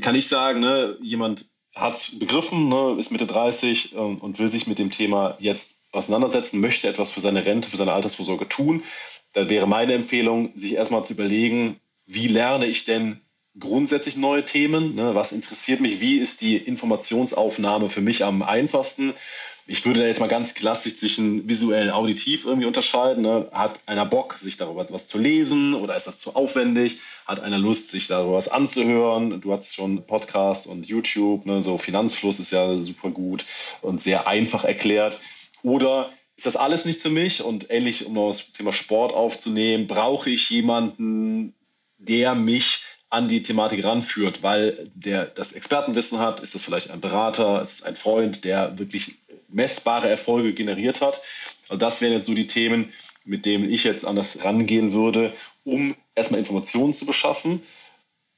kann ich sagen, ne, jemand hat begriffen, ne, ist Mitte 30 ähm, und will sich mit dem Thema jetzt auseinandersetzen, möchte etwas für seine Rente, für seine Altersvorsorge tun. Dann wäre meine Empfehlung, sich erstmal zu überlegen, wie lerne ich denn grundsätzlich neue Themen? Ne? Was interessiert mich? Wie ist die Informationsaufnahme für mich am einfachsten? Ich würde da jetzt mal ganz klassisch zwischen visuell und auditiv irgendwie unterscheiden. Ne? Hat einer Bock, sich darüber was zu lesen oder ist das zu aufwendig? Hat einer Lust, sich darüber was anzuhören? Du hast schon Podcast und YouTube, ne? so Finanzfluss ist ja super gut und sehr einfach erklärt. Oder ist das alles nicht für mich? Und ähnlich, um noch das Thema Sport aufzunehmen, brauche ich jemanden, der mich an die Thematik ranführt, weil der das Expertenwissen hat, ist das vielleicht ein Berater, ist es ein Freund, der wirklich messbare Erfolge generiert hat. Also das wären jetzt so die Themen, mit denen ich jetzt an das rangehen würde, um erstmal Informationen zu beschaffen.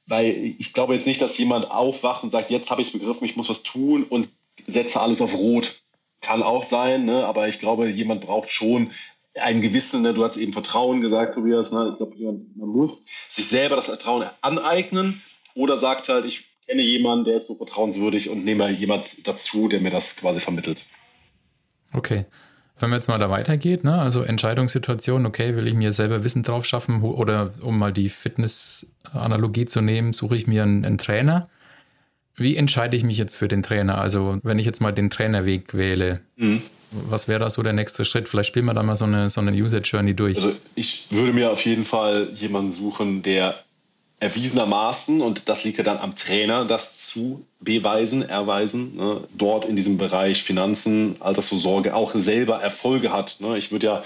Weil ich glaube jetzt nicht, dass jemand aufwacht und sagt, jetzt habe ich es begriffen, ich muss was tun und setze alles auf Rot. Kann auch sein, ne? aber ich glaube, jemand braucht schon einen gewissen, ne, du hast eben Vertrauen gesagt, Tobias, ne, ich glaube, man muss sich selber das Vertrauen aneignen oder sagt halt, ich kenne jemanden, der ist so vertrauenswürdig und nehme jemand dazu, der mir das quasi vermittelt. Okay. Wenn man jetzt mal da weitergeht, ne, also Entscheidungssituation, okay, will ich mir selber Wissen drauf schaffen oder um mal die Fitness-Analogie zu nehmen, suche ich mir einen, einen Trainer. Wie entscheide ich mich jetzt für den Trainer? Also wenn ich jetzt mal den Trainerweg wähle, mhm. Was wäre da so der nächste Schritt? Vielleicht spielen wir da mal so eine, so eine User Journey durch. Also ich würde mir auf jeden Fall jemanden suchen, der erwiesenermaßen, und das liegt ja dann am Trainer, das zu beweisen, erweisen, ne, dort in diesem Bereich Finanzen, Altersvorsorge auch selber Erfolge hat. Ne. Ich würde ja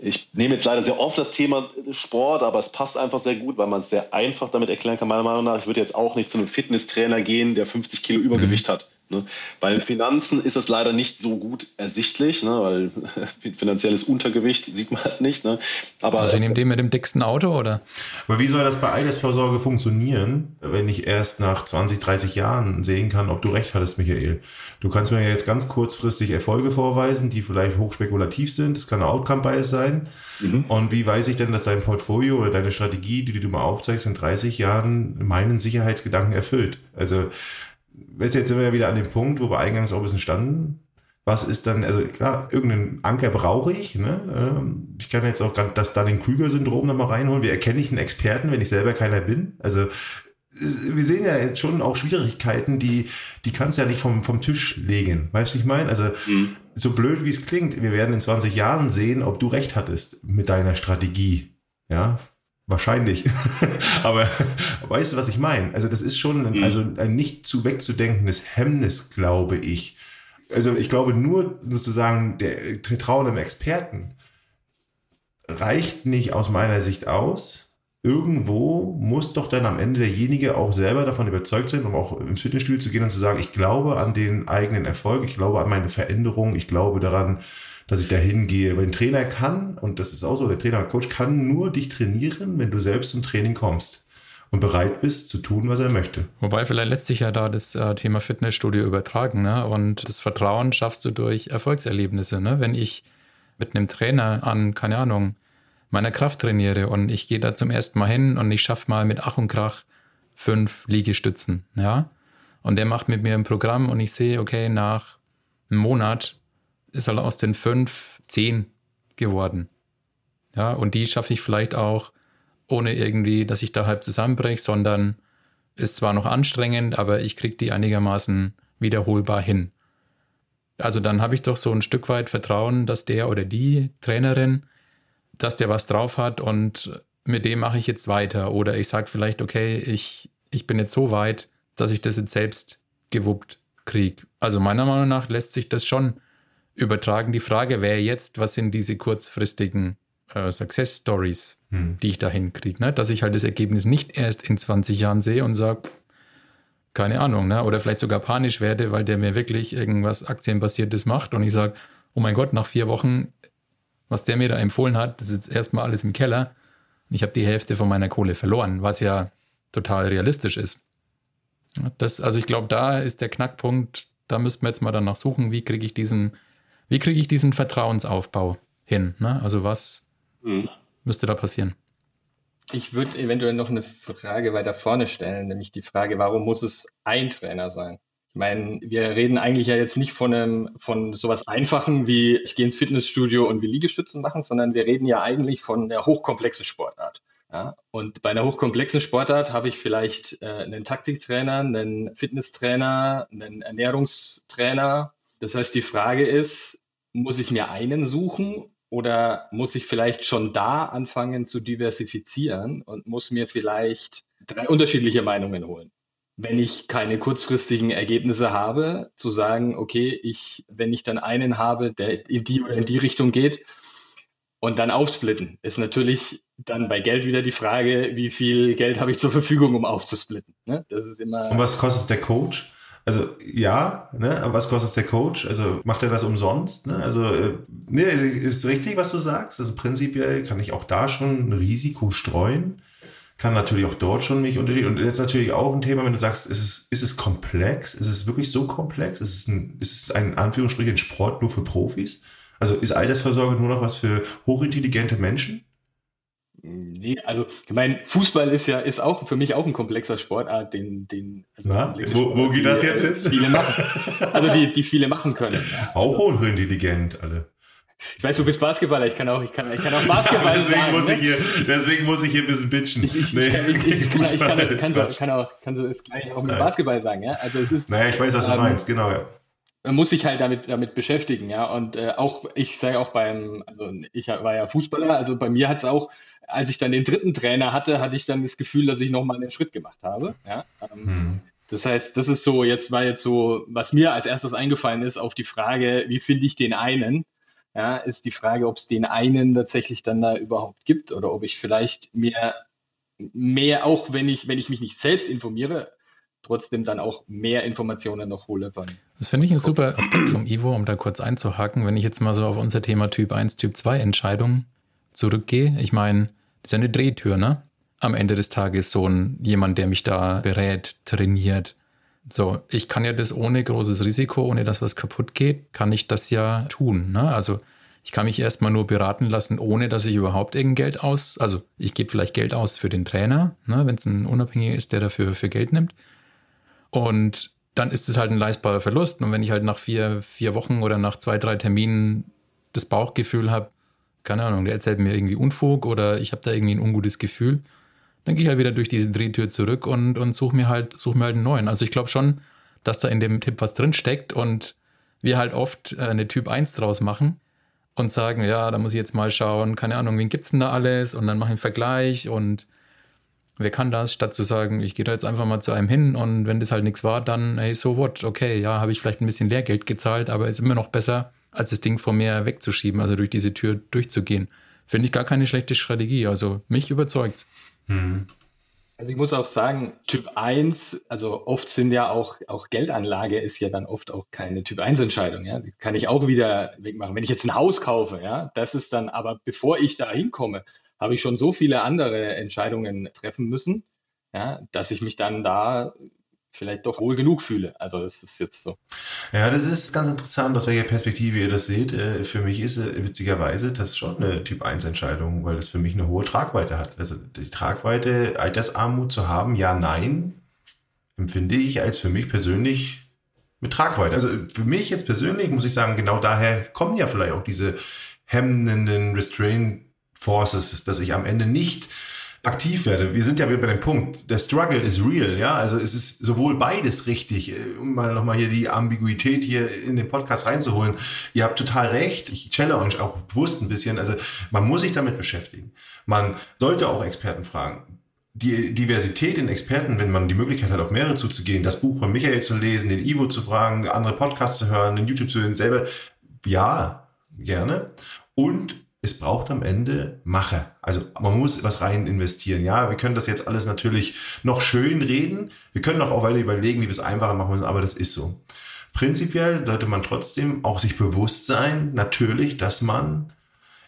ich nehme jetzt leider sehr oft das Thema Sport, aber es passt einfach sehr gut, weil man es sehr einfach damit erklären kann, meiner Meinung nach. Ich würde jetzt auch nicht zu einem Fitnesstrainer gehen, der 50 Kilo Übergewicht mhm. hat. Ne? Bei Finanzen ist es leider nicht so gut ersichtlich, ne? weil finanzielles Untergewicht sieht man halt nicht. Ne? Aber, also nehmt ihr mit dem dicksten Auto oder? Aber wie soll das bei Altersvorsorge funktionieren, wenn ich erst nach 20, 30 Jahren sehen kann, ob du recht hattest, Michael? Du kannst mir jetzt ganz kurzfristig Erfolge vorweisen, die vielleicht hochspekulativ sind. Das kann ein Outcome-Bias sein. Mhm. Und wie weiß ich denn, dass dein Portfolio oder deine Strategie, die du mal aufzeigst, in 30 Jahren meinen Sicherheitsgedanken erfüllt? Also jetzt sind wir ja wieder an dem Punkt, wo wir eingangs auch ein bisschen standen. Was ist dann, also klar, irgendeinen Anker brauche ich. Ne? Ähm, ich kann jetzt auch das Dunning-Krüger-Syndrom nochmal reinholen. Wie erkenne ich einen Experten, wenn ich selber keiner bin? Also wir sehen ja jetzt schon auch Schwierigkeiten, die, die kannst du ja nicht vom, vom Tisch legen. Weißt du, ich meine? Also, mhm. so blöd wie es klingt, wir werden in 20 Jahren sehen, ob du recht hattest mit deiner Strategie. Ja, Wahrscheinlich. Aber weißt du, was ich meine? Also, das ist schon ein, mhm. also ein nicht zu wegzudenkendes Hemmnis, glaube ich. Also, ich glaube, nur sozusagen der Vertrauen im Experten reicht nicht aus meiner Sicht aus, irgendwo muss doch dann am Ende derjenige auch selber davon überzeugt sein, um auch ins Fitnessstudio zu gehen und zu sagen, ich glaube an den eigenen Erfolg, ich glaube an meine Veränderung, ich glaube daran, dass ich dahin gehe. Weil ein Trainer kann, und das ist auch so, der Trainer oder Coach kann nur dich trainieren, wenn du selbst zum Training kommst und bereit bist zu tun, was er möchte. Wobei vielleicht lässt sich ja da das äh, Thema Fitnessstudio übertragen, ne? Und das Vertrauen schaffst du durch Erfolgserlebnisse, ne? Wenn ich mit einem Trainer an, keine Ahnung, meiner Kraft trainiere und ich gehe da zum ersten Mal hin und ich schaffe mal mit Ach und Krach fünf Liegestützen, ja. Und der macht mit mir ein Programm und ich sehe, okay, nach einem Monat ist er aus den fünf zehn geworden. Ja, und die schaffe ich vielleicht auch ohne irgendwie, dass ich da halb zusammenbreche, sondern ist zwar noch anstrengend, aber ich kriege die einigermaßen wiederholbar hin. Also dann habe ich doch so ein Stück weit Vertrauen, dass der oder die Trainerin, dass der was drauf hat und mit dem mache ich jetzt weiter. Oder ich sage vielleicht, okay, ich, ich bin jetzt so weit, dass ich das jetzt selbst gewuppt kriege. Also meiner Meinung nach lässt sich das schon übertragen. Die Frage wäre jetzt, was sind diese kurzfristigen äh, Success Stories, hm. die ich da hinkriege? Ne? Dass ich halt das Ergebnis nicht erst in 20 Jahren sehe und sage, keine Ahnung, ne? oder vielleicht sogar panisch werde, weil der mir wirklich irgendwas Aktienbasiertes macht und ich sage, oh mein Gott, nach vier Wochen, was der mir da empfohlen hat, das ist jetzt erstmal alles im Keller und ich habe die Hälfte von meiner Kohle verloren, was ja total realistisch ist. Das, also ich glaube, da ist der Knackpunkt, da müssten wir jetzt mal danach suchen, wie kriege ich diesen, wie kriege ich diesen Vertrauensaufbau hin? Ne? Also was mhm. müsste da passieren? Ich würde eventuell noch eine Frage weiter vorne stellen, nämlich die Frage, warum muss es ein Trainer sein? Ich meine, wir reden eigentlich ja jetzt nicht von einem, von sowas Einfachen wie ich gehe ins Fitnessstudio und will Liegestützen machen, sondern wir reden ja eigentlich von der hochkomplexen Sportart. Ja? Und bei einer hochkomplexen Sportart habe ich vielleicht äh, einen Taktiktrainer, einen Fitnesstrainer, einen Ernährungstrainer. Das heißt, die Frage ist, muss ich mir einen suchen oder muss ich vielleicht schon da anfangen zu diversifizieren und muss mir vielleicht drei unterschiedliche Meinungen holen? Wenn ich keine kurzfristigen Ergebnisse habe, zu sagen, okay, ich, wenn ich dann einen habe, der in die oder in die Richtung geht, und dann aufsplitten, ist natürlich dann bei Geld wieder die Frage, wie viel Geld habe ich zur Verfügung, um aufzusplitten. Ne? Das ist immer. Und was kostet der Coach? Also ja, ne, aber was kostet der Coach? Also macht er das umsonst? Ne? Also äh, ne, ist richtig, was du sagst. Also prinzipiell kann ich auch da schon ein Risiko streuen, kann natürlich auch dort schon mich unterschiedlich. Und jetzt natürlich auch ein Thema, wenn du sagst, ist es, ist es komplex? Ist es wirklich so komplex? Ist es ein, ist es ein Anführungsstrichen Sport nur für Profis? Also ist Altersvorsorge nur noch was für hochintelligente Menschen? Nee, also ich meine, Fußball ist ja ist auch für mich auch ein komplexer Sportart, den, den also Na, wo, Sport, wo geht das jetzt hin? Viele machen. Also die, die viele machen können. Auch hochintelligent alle. Ich weiß, du bist Basketballer, ich kann auch, ich kann, ich kann auch Basketball deswegen sagen. Muss ne? ich hier, deswegen muss ich hier ein bisschen bitchen. Ich, ich, nee. ich, ich, kann, ich kann, kann, kann, kann, auch, kann es gleich auch mit Nein. Basketball sagen, ja. Also es ist. Naja, ich weiß, was du ähm, meinst, genau, ja man muss sich halt damit, damit beschäftigen, ja. Und äh, auch, ich sage auch beim, also ich war ja Fußballer, also bei mir hat es auch, als ich dann den dritten Trainer hatte, hatte ich dann das Gefühl, dass ich nochmal einen Schritt gemacht habe. Ja. Ähm, hm. Das heißt, das ist so, jetzt war jetzt so, was mir als erstes eingefallen ist, auf die Frage, wie finde ich den einen? Ja, ist die Frage, ob es den einen tatsächlich dann da überhaupt gibt oder ob ich vielleicht mir mehr, auch wenn ich, wenn ich mich nicht selbst informiere, trotzdem dann auch mehr Informationen noch hole. Das finde ich ein super Aspekt vom Ivo, um da kurz einzuhaken. Wenn ich jetzt mal so auf unser Thema Typ 1, Typ 2 Entscheidung zurückgehe, ich meine, das ist ja eine Drehtür, ne? Am Ende des Tages so ein jemand, der mich da berät, trainiert. So, ich kann ja das ohne großes Risiko, ohne dass was kaputt geht, kann ich das ja tun. Ne? Also ich kann mich erstmal nur beraten lassen, ohne dass ich überhaupt irgendein Geld aus, also ich gebe vielleicht Geld aus für den Trainer, ne, wenn es ein Unabhängiger ist, der dafür für Geld nimmt. Und dann ist es halt ein leistbarer Verlust. Und wenn ich halt nach vier, vier Wochen oder nach zwei, drei Terminen das Bauchgefühl habe, keine Ahnung, der erzählt mir irgendwie Unfug oder ich habe da irgendwie ein ungutes Gefühl, dann gehe ich halt wieder durch diese Drehtür zurück und, und suche mir halt, suche mir halt einen neuen. Also ich glaube schon, dass da in dem Tipp was drin steckt und wir halt oft äh, eine Typ 1 draus machen und sagen, ja, da muss ich jetzt mal schauen, keine Ahnung, wen gibt's denn da alles? Und dann mache ich einen Vergleich und Wer kann das, statt zu sagen, ich gehe da jetzt einfach mal zu einem hin und wenn das halt nichts war, dann, hey, so what, okay, ja, habe ich vielleicht ein bisschen Lehrgeld gezahlt, aber ist immer noch besser, als das Ding vor mir wegzuschieben, also durch diese Tür durchzugehen. Finde ich gar keine schlechte Strategie, also mich überzeugt's. Hm. Also ich muss auch sagen, Typ 1, also oft sind ja auch, auch Geldanlage ist ja dann oft auch keine Typ 1 Entscheidung, ja. Die kann ich auch wieder wegmachen. Wenn ich jetzt ein Haus kaufe, ja, das ist dann, aber bevor ich da hinkomme, habe ich schon so viele andere Entscheidungen treffen müssen, ja, dass ich mich dann da vielleicht doch wohl genug fühle. Also das ist jetzt so. Ja, das ist ganz interessant, aus welcher Perspektive ihr das seht. Äh, für mich ist äh, witzigerweise das schon eine Typ-1-Entscheidung, weil das für mich eine hohe Tragweite hat. Also die Tragweite, Altersarmut zu haben, ja, nein, empfinde ich als für mich persönlich mit Tragweite. Also für mich jetzt persönlich muss ich sagen, genau daher kommen ja vielleicht auch diese hemmenden Restraint Forces, dass ich am Ende nicht aktiv werde. Wir sind ja wieder bei dem Punkt, der Struggle is real, ja, also es ist sowohl beides richtig, äh, um mal nochmal hier die Ambiguität hier in den Podcast reinzuholen. Ihr habt total recht, ich challenge auch bewusst ein bisschen, also man muss sich damit beschäftigen. Man sollte auch Experten fragen. Die Diversität in Experten, wenn man die Möglichkeit hat, auf mehrere zuzugehen, das Buch von Michael zu lesen, den Ivo zu fragen, andere Podcasts zu hören, den YouTube zu hören, selber, ja, gerne. Und es braucht am Ende Mache. Also man muss was rein investieren. Ja, wir können das jetzt alles natürlich noch schön reden. Wir können auch weiter überlegen, wie wir es einfacher machen müssen, aber das ist so. Prinzipiell sollte man trotzdem auch sich bewusst sein, natürlich, dass man,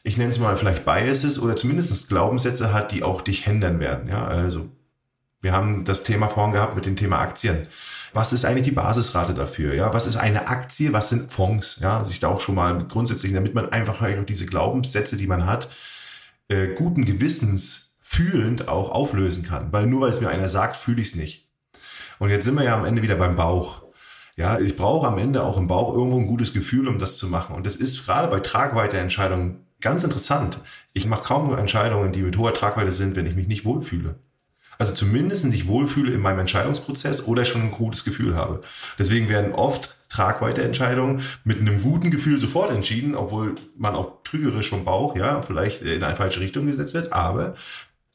ich nenne es mal vielleicht Biases oder zumindest Glaubenssätze hat, die auch dich hindern werden. Ja, also wir haben das Thema vorhin gehabt mit dem Thema Aktien was ist eigentlich die Basisrate dafür? Ja, was ist eine Aktie? Was sind Fonds? Ja, sich da auch schon mal grundsätzlich, damit man einfach auch diese Glaubenssätze, die man hat, äh, guten Gewissens fühlend auch auflösen kann. Weil nur weil es mir einer sagt, fühle ich es nicht. Und jetzt sind wir ja am Ende wieder beim Bauch. Ja, ich brauche am Ende auch im Bauch irgendwo ein gutes Gefühl, um das zu machen. Und das ist gerade bei Tragweiteentscheidungen ganz interessant. Ich mache kaum Entscheidungen, die mit hoher Tragweite sind, wenn ich mich nicht wohlfühle. Also zumindest nicht wohlfühle in meinem Entscheidungsprozess oder schon ein gutes Gefühl habe. Deswegen werden oft Tragweite-Entscheidungen mit einem guten Gefühl sofort entschieden, obwohl man auch trügerisch vom Bauch, ja, vielleicht in eine falsche Richtung gesetzt wird. Aber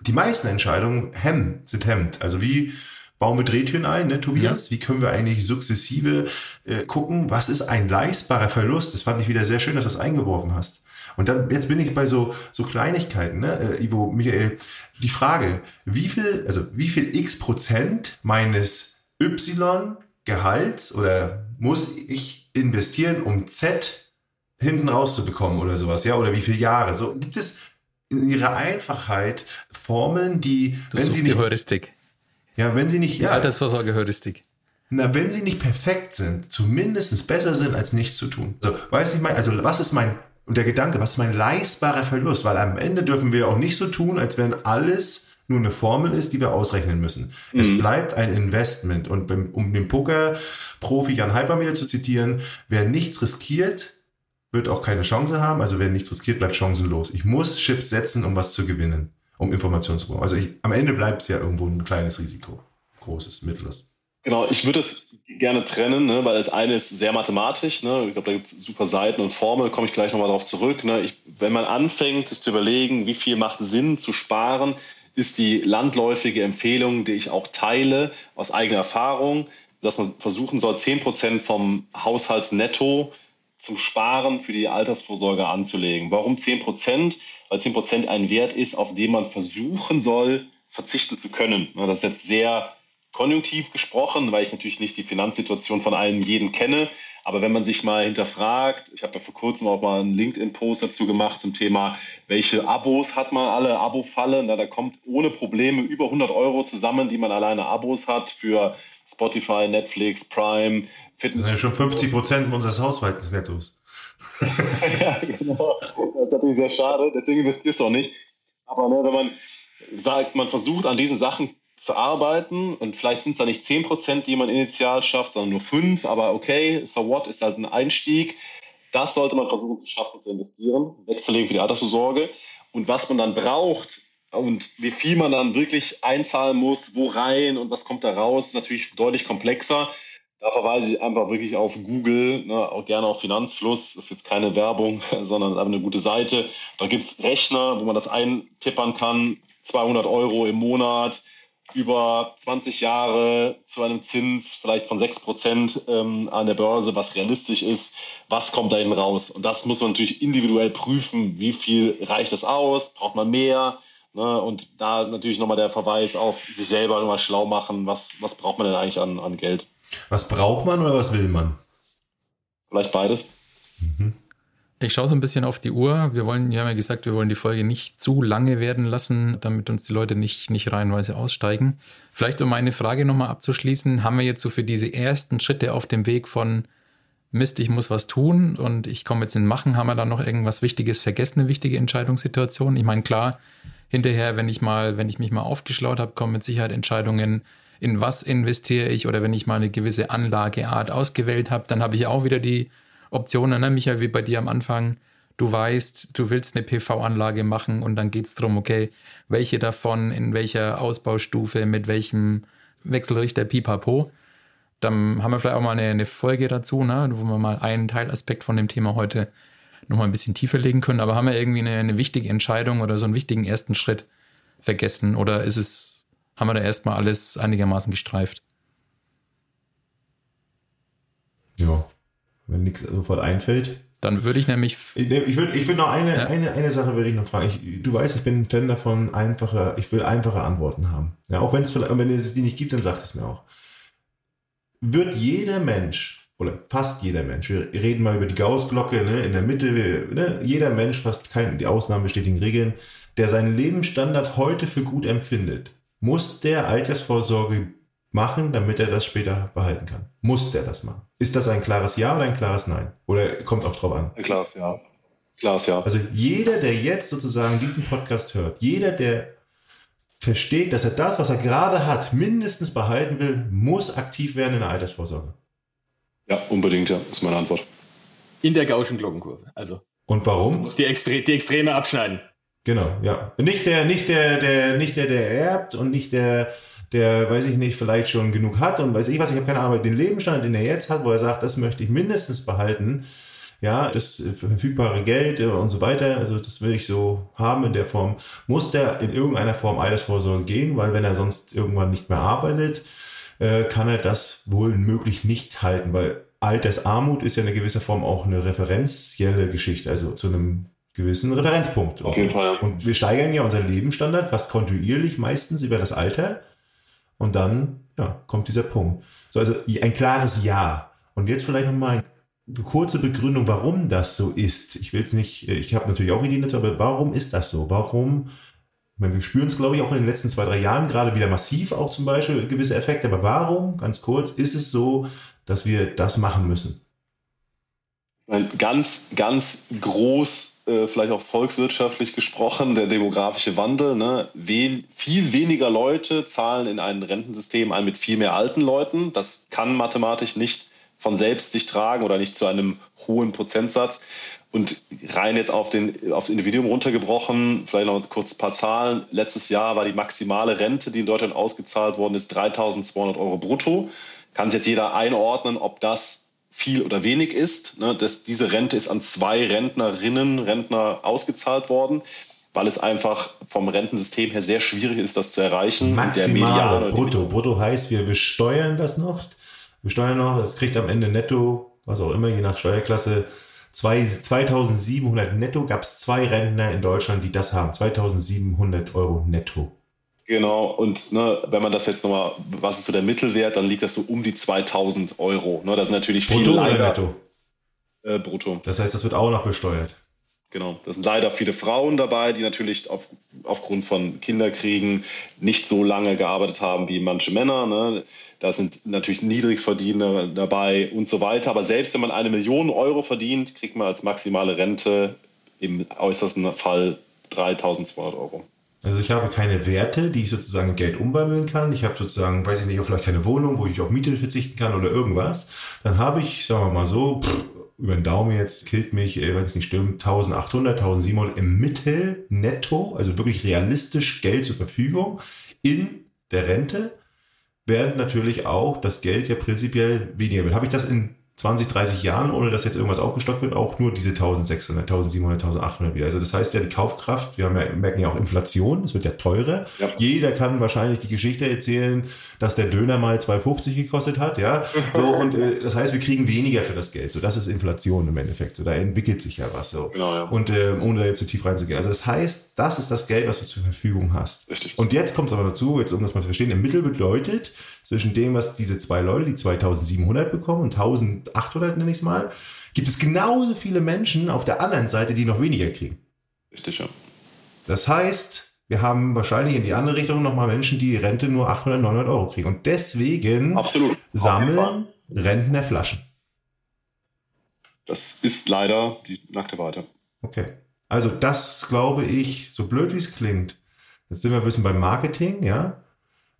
die meisten Entscheidungen hemmen, sind hemmt. Also wie bauen wir Drehtüren ein, ne, Tobias? Ja. Wie können wir eigentlich sukzessive äh, gucken, was ist ein leistbarer Verlust? Das fand ich wieder sehr schön, dass du das eingeworfen hast. Und dann, jetzt bin ich bei so, so Kleinigkeiten, ne, äh, Ivo, Michael, die Frage, wie viel, also wie viel x Prozent meines Y Gehalts oder muss ich investieren, um Z hinten rauszubekommen oder sowas, ja, oder wie viele Jahre? So gibt es in ihrer Einfachheit Formeln, die, du wenn sie nicht, die Heuristik. Ja, wenn sie nicht, ja. Altersvorsorge-Heuristik. Na, wenn sie nicht perfekt sind, zumindest besser sind, als nichts zu tun. So, weiß ich mein, also was ist mein und der Gedanke, was ist mein leistbarer Verlust? Weil am Ende dürfen wir auch nicht so tun, als wenn alles nur eine Formel ist, die wir ausrechnen müssen. Mhm. Es bleibt ein Investment. Und um den Poker-Profi Jan Hyper wieder zu zitieren, wer nichts riskiert, wird auch keine Chance haben. Also wer nichts riskiert, bleibt chancenlos. Ich muss Chips setzen, um was zu gewinnen, um Informationen zu bekommen. Also ich, am Ende bleibt es ja irgendwo ein kleines Risiko. Großes, mittleres. Genau, ich würde es gerne trennen, ne, weil das eine ist sehr mathematisch. Ne, ich glaube, da gibt es super Seiten und Formeln, komme ich gleich nochmal darauf zurück. Ne. Ich, wenn man anfängt, sich zu überlegen, wie viel macht Sinn zu sparen, ist die landläufige Empfehlung, die ich auch teile aus eigener Erfahrung, dass man versuchen soll, 10% vom Haushaltsnetto zum Sparen für die Altersvorsorge anzulegen. Warum 10%? Weil 10% ein Wert ist, auf den man versuchen soll, verzichten zu können. Das ist jetzt sehr konjunktiv gesprochen, weil ich natürlich nicht die Finanzsituation von allen jeden kenne. Aber wenn man sich mal hinterfragt, ich habe ja vor kurzem auch mal einen LinkedIn-Post dazu gemacht zum Thema, welche Abos hat man alle, Abo-Falle, da kommt ohne Probleme über 100 Euro zusammen, die man alleine Abos hat für Spotify, Netflix, Prime, Fitness. Das sind ja schon 50 Prozent unseres Haushaltsnettos. ja, genau. Das ist natürlich sehr schade, deswegen investierst du auch nicht. Aber ne, wenn man sagt, man versucht an diesen Sachen zu arbeiten und vielleicht sind es da nicht 10%, die man initial schafft, sondern nur 5, aber okay, so what, ist halt ein Einstieg. Das sollte man versuchen zu schaffen, zu investieren, wegzulegen für die Altersvorsorge. Und was man dann braucht und wie viel man dann wirklich einzahlen muss, wo rein und was kommt da raus, ist natürlich deutlich komplexer. Da verweise ich einfach wirklich auf Google, ne, auch gerne auf Finanzfluss. Das ist jetzt keine Werbung, sondern eine gute Seite. Da gibt es Rechner, wo man das eintippern kann. 200 Euro im Monat, über 20 Jahre zu einem Zins vielleicht von 6 Prozent ähm, an der Börse, was realistisch ist, was kommt da hinten raus? Und das muss man natürlich individuell prüfen, wie viel reicht das aus, braucht man mehr, Ne? Und da natürlich nochmal der Verweis auf sich selber nochmal schlau machen, was, was braucht man denn eigentlich an, an Geld? Was braucht man oder was will man? Vielleicht beides. Mhm. Ich schaue so ein bisschen auf die Uhr. Wir wollen, wir haben ja gesagt, wir wollen die Folge nicht zu lange werden lassen, damit uns die Leute nicht, nicht reihenweise aussteigen. Vielleicht um meine Frage nochmal abzuschließen, haben wir jetzt so für diese ersten Schritte auf dem Weg von Mist, ich muss was tun und ich komme jetzt in Machen, haben wir da noch irgendwas Wichtiges vergessen, eine wichtige Entscheidungssituation? Ich meine, klar, hinterher, wenn ich mal, wenn ich mich mal aufgeschlaut habe, kommen mit Sicherheit Entscheidungen, in was investiere ich oder wenn ich mal eine gewisse Anlageart ausgewählt habe, dann habe ich auch wieder die Optionen, ne, Michael, wie bei dir am Anfang. Du weißt, du willst eine PV-Anlage machen und dann geht es darum, okay, welche davon, in welcher Ausbaustufe, mit welchem Wechselrichter, pipapo. Dann haben wir vielleicht auch mal eine, eine Folge dazu, ne, wo wir mal einen Teilaspekt von dem Thema heute nochmal ein bisschen tiefer legen können. Aber haben wir irgendwie eine, eine wichtige Entscheidung oder so einen wichtigen ersten Schritt vergessen? Oder ist es, haben wir da erstmal alles einigermaßen gestreift? Ja, wenn nichts sofort einfällt. Dann würde ich nämlich. Ich, ich würde ich würd noch eine, ja. eine, eine Sache würde ich noch fragen. Ich, du weißt, ich bin ein Fan davon, einfache, ich will einfache Antworten haben. Ja, auch wenn es wenn es die nicht gibt, dann sagt es mir auch. Wird jeder Mensch, oder fast jeder Mensch, wir reden mal über die Gaußglocke, ne, in der Mitte, wir, ne, jeder Mensch, fast kein, die Ausnahmen bestätigen Regeln, der seinen Lebensstandard heute für gut empfindet, muss der Altersvorsorge machen, damit er das später behalten kann? Muss der das machen? Ist das ein klares Ja oder ein klares Nein? Oder kommt auch drauf an? Ein klares Ja. Klares Ja. Also jeder, der jetzt sozusagen diesen Podcast hört, jeder, der versteht, dass er das, was er gerade hat, mindestens behalten will, muss aktiv werden in der Altersvorsorge. Ja, unbedingt, ja, ist meine Antwort. In der Gaußschen Glockenkurve. Also. Und warum? Du musst die, Extre die Extreme abschneiden. Genau, ja. Nicht der, nicht der, der, nicht der, der erbt und nicht der, der, weiß ich nicht, vielleicht schon genug hat und weiß ich was, ich habe keine Ahnung, den Lebensstand, den er jetzt hat, wo er sagt, das möchte ich mindestens behalten, ja, das verfügbare Geld und so weiter, also das will ich so haben in der Form, muss der in irgendeiner Form Altersvorsorge gehen, weil wenn er sonst irgendwann nicht mehr arbeitet, äh, kann er das wohl möglich nicht halten, weil Altersarmut ist ja in einer gewisser Form auch eine referenzielle Geschichte, also zu einem gewissen Referenzpunkt. Auf jeden Fall. Und wir steigern ja unseren Lebensstandard fast kontinuierlich meistens über das Alter. Und dann ja, kommt dieser Punkt. So, also ein klares Ja. Und jetzt vielleicht nochmal eine kurze Begründung, warum das so ist. Ich will es nicht, ich habe natürlich auch Ideen dazu, aber warum ist das so? Warum? Meine, wir spüren es, glaube ich, auch in den letzten zwei, drei Jahren gerade wieder massiv, auch zum Beispiel gewisse Effekte. Aber warum, ganz kurz, ist es so, dass wir das machen müssen? Ganz, ganz groß, äh, vielleicht auch volkswirtschaftlich gesprochen, der demografische Wandel. Ne? We viel weniger Leute zahlen in ein Rentensystem ein mit viel mehr alten Leuten. Das kann mathematisch nicht von selbst sich tragen oder nicht zu einem hohen Prozentsatz. Und rein jetzt auf, den, auf das Individuum runtergebrochen, vielleicht noch kurz ein paar Zahlen. Letztes Jahr war die maximale Rente, die in Deutschland ausgezahlt worden ist, 3.200 Euro brutto. Kann sich jetzt jeder einordnen, ob das viel oder wenig ist. Ne, das, diese Rente ist an zwei Rentnerinnen, Rentner ausgezahlt worden, weil es einfach vom Rentensystem her sehr schwierig ist, das zu erreichen. Maximal brutto. Brutto heißt, wir besteuern das noch. Wir steuern noch, es kriegt am Ende netto, was auch immer, je nach Steuerklasse, 2700 netto. Gab es zwei Rentner in Deutschland, die das haben. 2700 Euro netto. Genau, und ne, wenn man das jetzt nochmal, was ist so der Mittelwert, dann liegt das so um die 2000 Euro. Ne, das ist natürlich viel Brutto leider, oder netto? Äh, brutto. Das heißt, das wird auch noch besteuert. Genau, das sind leider viele Frauen dabei, die natürlich auf, aufgrund von Kinderkriegen nicht so lange gearbeitet haben wie manche Männer. Ne? Da sind natürlich Niedrigverdiener dabei und so weiter. Aber selbst wenn man eine Million Euro verdient, kriegt man als maximale Rente im äußersten Fall 3200 Euro. Also ich habe keine Werte, die ich sozusagen in Geld umwandeln kann. Ich habe sozusagen, weiß ich nicht, vielleicht keine Wohnung, wo ich auf Miete verzichten kann oder irgendwas. Dann habe ich, sagen wir mal so, pff, über den Daumen jetzt killt mich, äh, wenn es nicht stimmt, 1800, 1700 im Mittel netto, also wirklich realistisch Geld zur Verfügung in der Rente, während natürlich auch das Geld ja prinzipiell weniger wird. Habe ich das in 20, 30 Jahren, ohne dass jetzt irgendwas aufgestockt wird, auch nur diese 1600, 1700, 1800 wieder. Also das heißt ja, die Kaufkraft, wir haben ja, merken ja auch Inflation, es wird ja teurer. Ja. Jeder kann wahrscheinlich die Geschichte erzählen, dass der Döner mal 2,50 gekostet hat, ja. So, und äh, das heißt, wir kriegen weniger für das Geld. So, das ist Inflation im Endeffekt. So, da entwickelt sich ja was so. Genau, ja. Und äh, ohne da jetzt zu tief reinzugehen. Also das heißt, das ist das Geld, was du zur Verfügung hast. Richtig. Und jetzt kommt es aber dazu, jetzt um das mal zu verstehen, im Mittel bedeutet, zwischen dem, was diese zwei Leute, die 2700 bekommen und 1800 nenne ich es mal, gibt es genauso viele Menschen auf der anderen Seite, die noch weniger kriegen. Richtig, ja. Das heißt, wir haben wahrscheinlich in die andere Richtung nochmal Menschen, die Rente nur 800, 900 Euro kriegen. Und deswegen Absolut. sammeln Rentner Flaschen. Das ist leider die nackte Wahrheit. Okay. Also das glaube ich, so blöd wie es klingt, jetzt sind wir ein bisschen beim Marketing, ja.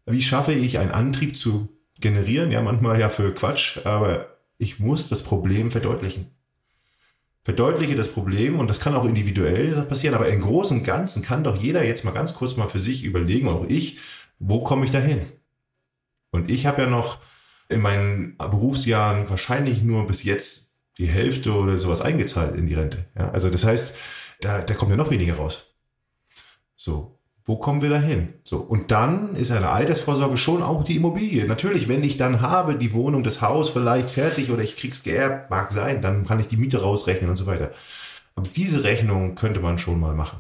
Wie schaffe ich einen Antrieb zu generieren? Ja, manchmal ja für Quatsch, aber ich muss das Problem verdeutlichen. Verdeutliche das Problem und das kann auch individuell passieren, aber im Großen und Ganzen kann doch jeder jetzt mal ganz kurz mal für sich überlegen, auch ich, wo komme ich da hin? Und ich habe ja noch in meinen Berufsjahren wahrscheinlich nur bis jetzt die Hälfte oder sowas eingezahlt in die Rente. Ja, also das heißt, da, da kommt ja noch weniger raus. So, wo kommen wir da hin? So, und dann ist eine Altersvorsorge schon auch die Immobilie. Natürlich, wenn ich dann habe, die Wohnung, das Haus vielleicht fertig oder ich krieg's geerbt, mag sein, dann kann ich die Miete rausrechnen und so weiter. Aber diese Rechnung könnte man schon mal machen.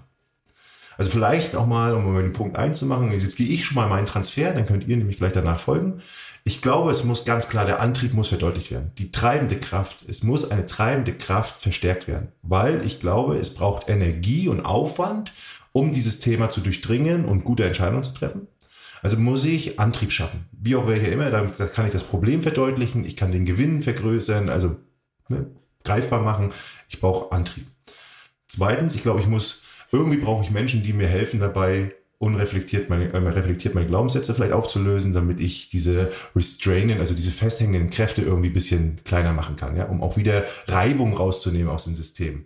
Also vielleicht auch mal, um den Punkt einzumachen, jetzt gehe ich schon mal meinen Transfer, dann könnt ihr nämlich gleich danach folgen. Ich glaube, es muss ganz klar, der Antrieb muss verdeutlicht werden. Die treibende Kraft, es muss eine treibende Kraft verstärkt werden, weil ich glaube, es braucht Energie und Aufwand, um dieses Thema zu durchdringen und gute Entscheidungen zu treffen. Also muss ich Antrieb schaffen. Wie auch welcher immer, da kann ich das Problem verdeutlichen, ich kann den Gewinn vergrößern, also ne, greifbar machen. Ich brauche Antrieb. Zweitens, ich glaube, ich muss, irgendwie brauche ich Menschen, die mir helfen dabei, unreflektiert meine, äh, reflektiert meine Glaubenssätze vielleicht aufzulösen, damit ich diese restrainen, also diese festhängenden Kräfte irgendwie ein bisschen kleiner machen kann, ja, um auch wieder Reibung rauszunehmen aus dem System.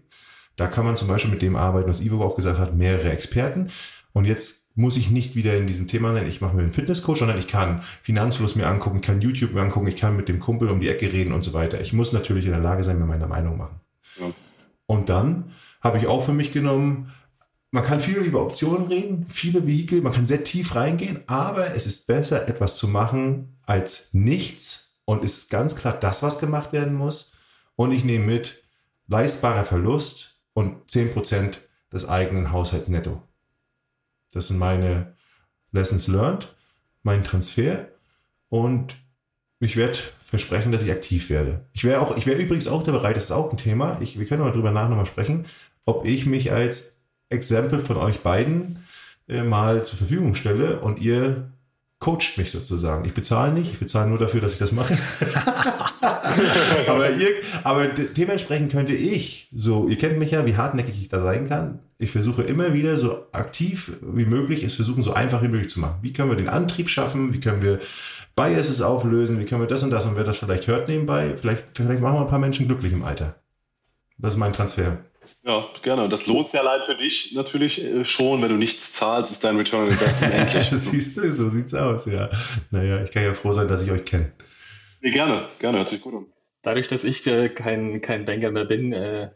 Da kann man zum Beispiel mit dem arbeiten, was Ivo auch gesagt hat, mehrere Experten. Und jetzt muss ich nicht wieder in diesem Thema sein, ich mache mir einen Fitnesscoach, sondern ich kann Finanzfluss mir angucken, ich kann YouTube mir angucken, ich kann mit dem Kumpel um die Ecke reden und so weiter. Ich muss natürlich in der Lage sein, mir meine Meinung machen. Ja. Und dann habe ich auch für mich genommen, man kann viel über Optionen reden, viele Vehikel, man kann sehr tief reingehen, aber es ist besser, etwas zu machen als nichts und ist ganz klar das, was gemacht werden muss. Und ich nehme mit leistbarer Verlust und 10% des eigenen Haushalts netto. Das sind meine Lessons learned, mein Transfer und ich werde versprechen, dass ich aktiv werde. Ich wäre auch, übrigens auch da bereit, das ist auch ein Thema. Ich, wir können mal drüber nach nochmal sprechen, ob ich mich als Exempel von euch beiden äh, mal zur Verfügung stelle und ihr coacht mich sozusagen. Ich bezahle nicht, ich bezahle nur dafür, dass ich das mache. aber, ihr, aber dementsprechend könnte ich, so, ihr kennt mich ja, wie hartnäckig ich da sein kann. Ich versuche immer wieder so aktiv wie möglich, es versuchen so einfach wie möglich zu machen. Wie können wir den Antrieb schaffen? Wie können wir Biases auflösen? Wie können wir das und das? Und wer das vielleicht hört nebenbei, vielleicht, vielleicht machen wir ein paar Menschen glücklich im Alter. Das ist mein Transfer. Ja, gerne. Und das lohnt sich allein für dich natürlich äh, schon. Wenn du nichts zahlst, ist dein Return on Investment endlich. Siehst du, so sieht's aus, ja. Naja, ich kann ja froh sein, dass ich euch kenne. Nee, gerne, gerne, hört sich gut an. Dadurch, dass ich äh, kein, kein Banker mehr bin, äh,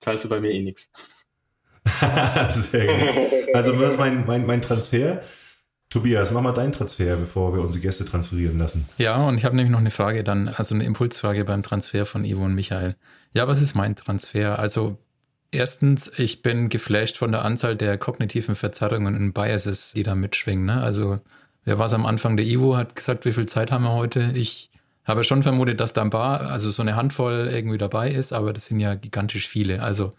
zahlst du bei mir eh nichts. Sehr gut. Also, was ist mein, mein, mein Transfer? Tobias, mach mal deinen Transfer, bevor wir unsere Gäste transferieren lassen. Ja, und ich habe nämlich noch eine Frage dann, also eine Impulsfrage beim Transfer von Ivo und Michael. Ja, was ist mein Transfer? Also Erstens, ich bin geflasht von der Anzahl der kognitiven Verzerrungen und Biases, die da mitschwingen. Ne? Also, wer war es am Anfang? Der Ivo hat gesagt, wie viel Zeit haben wir heute? Ich habe schon vermutet, dass da ein paar, also so eine Handvoll irgendwie dabei ist, aber das sind ja gigantisch viele. Also,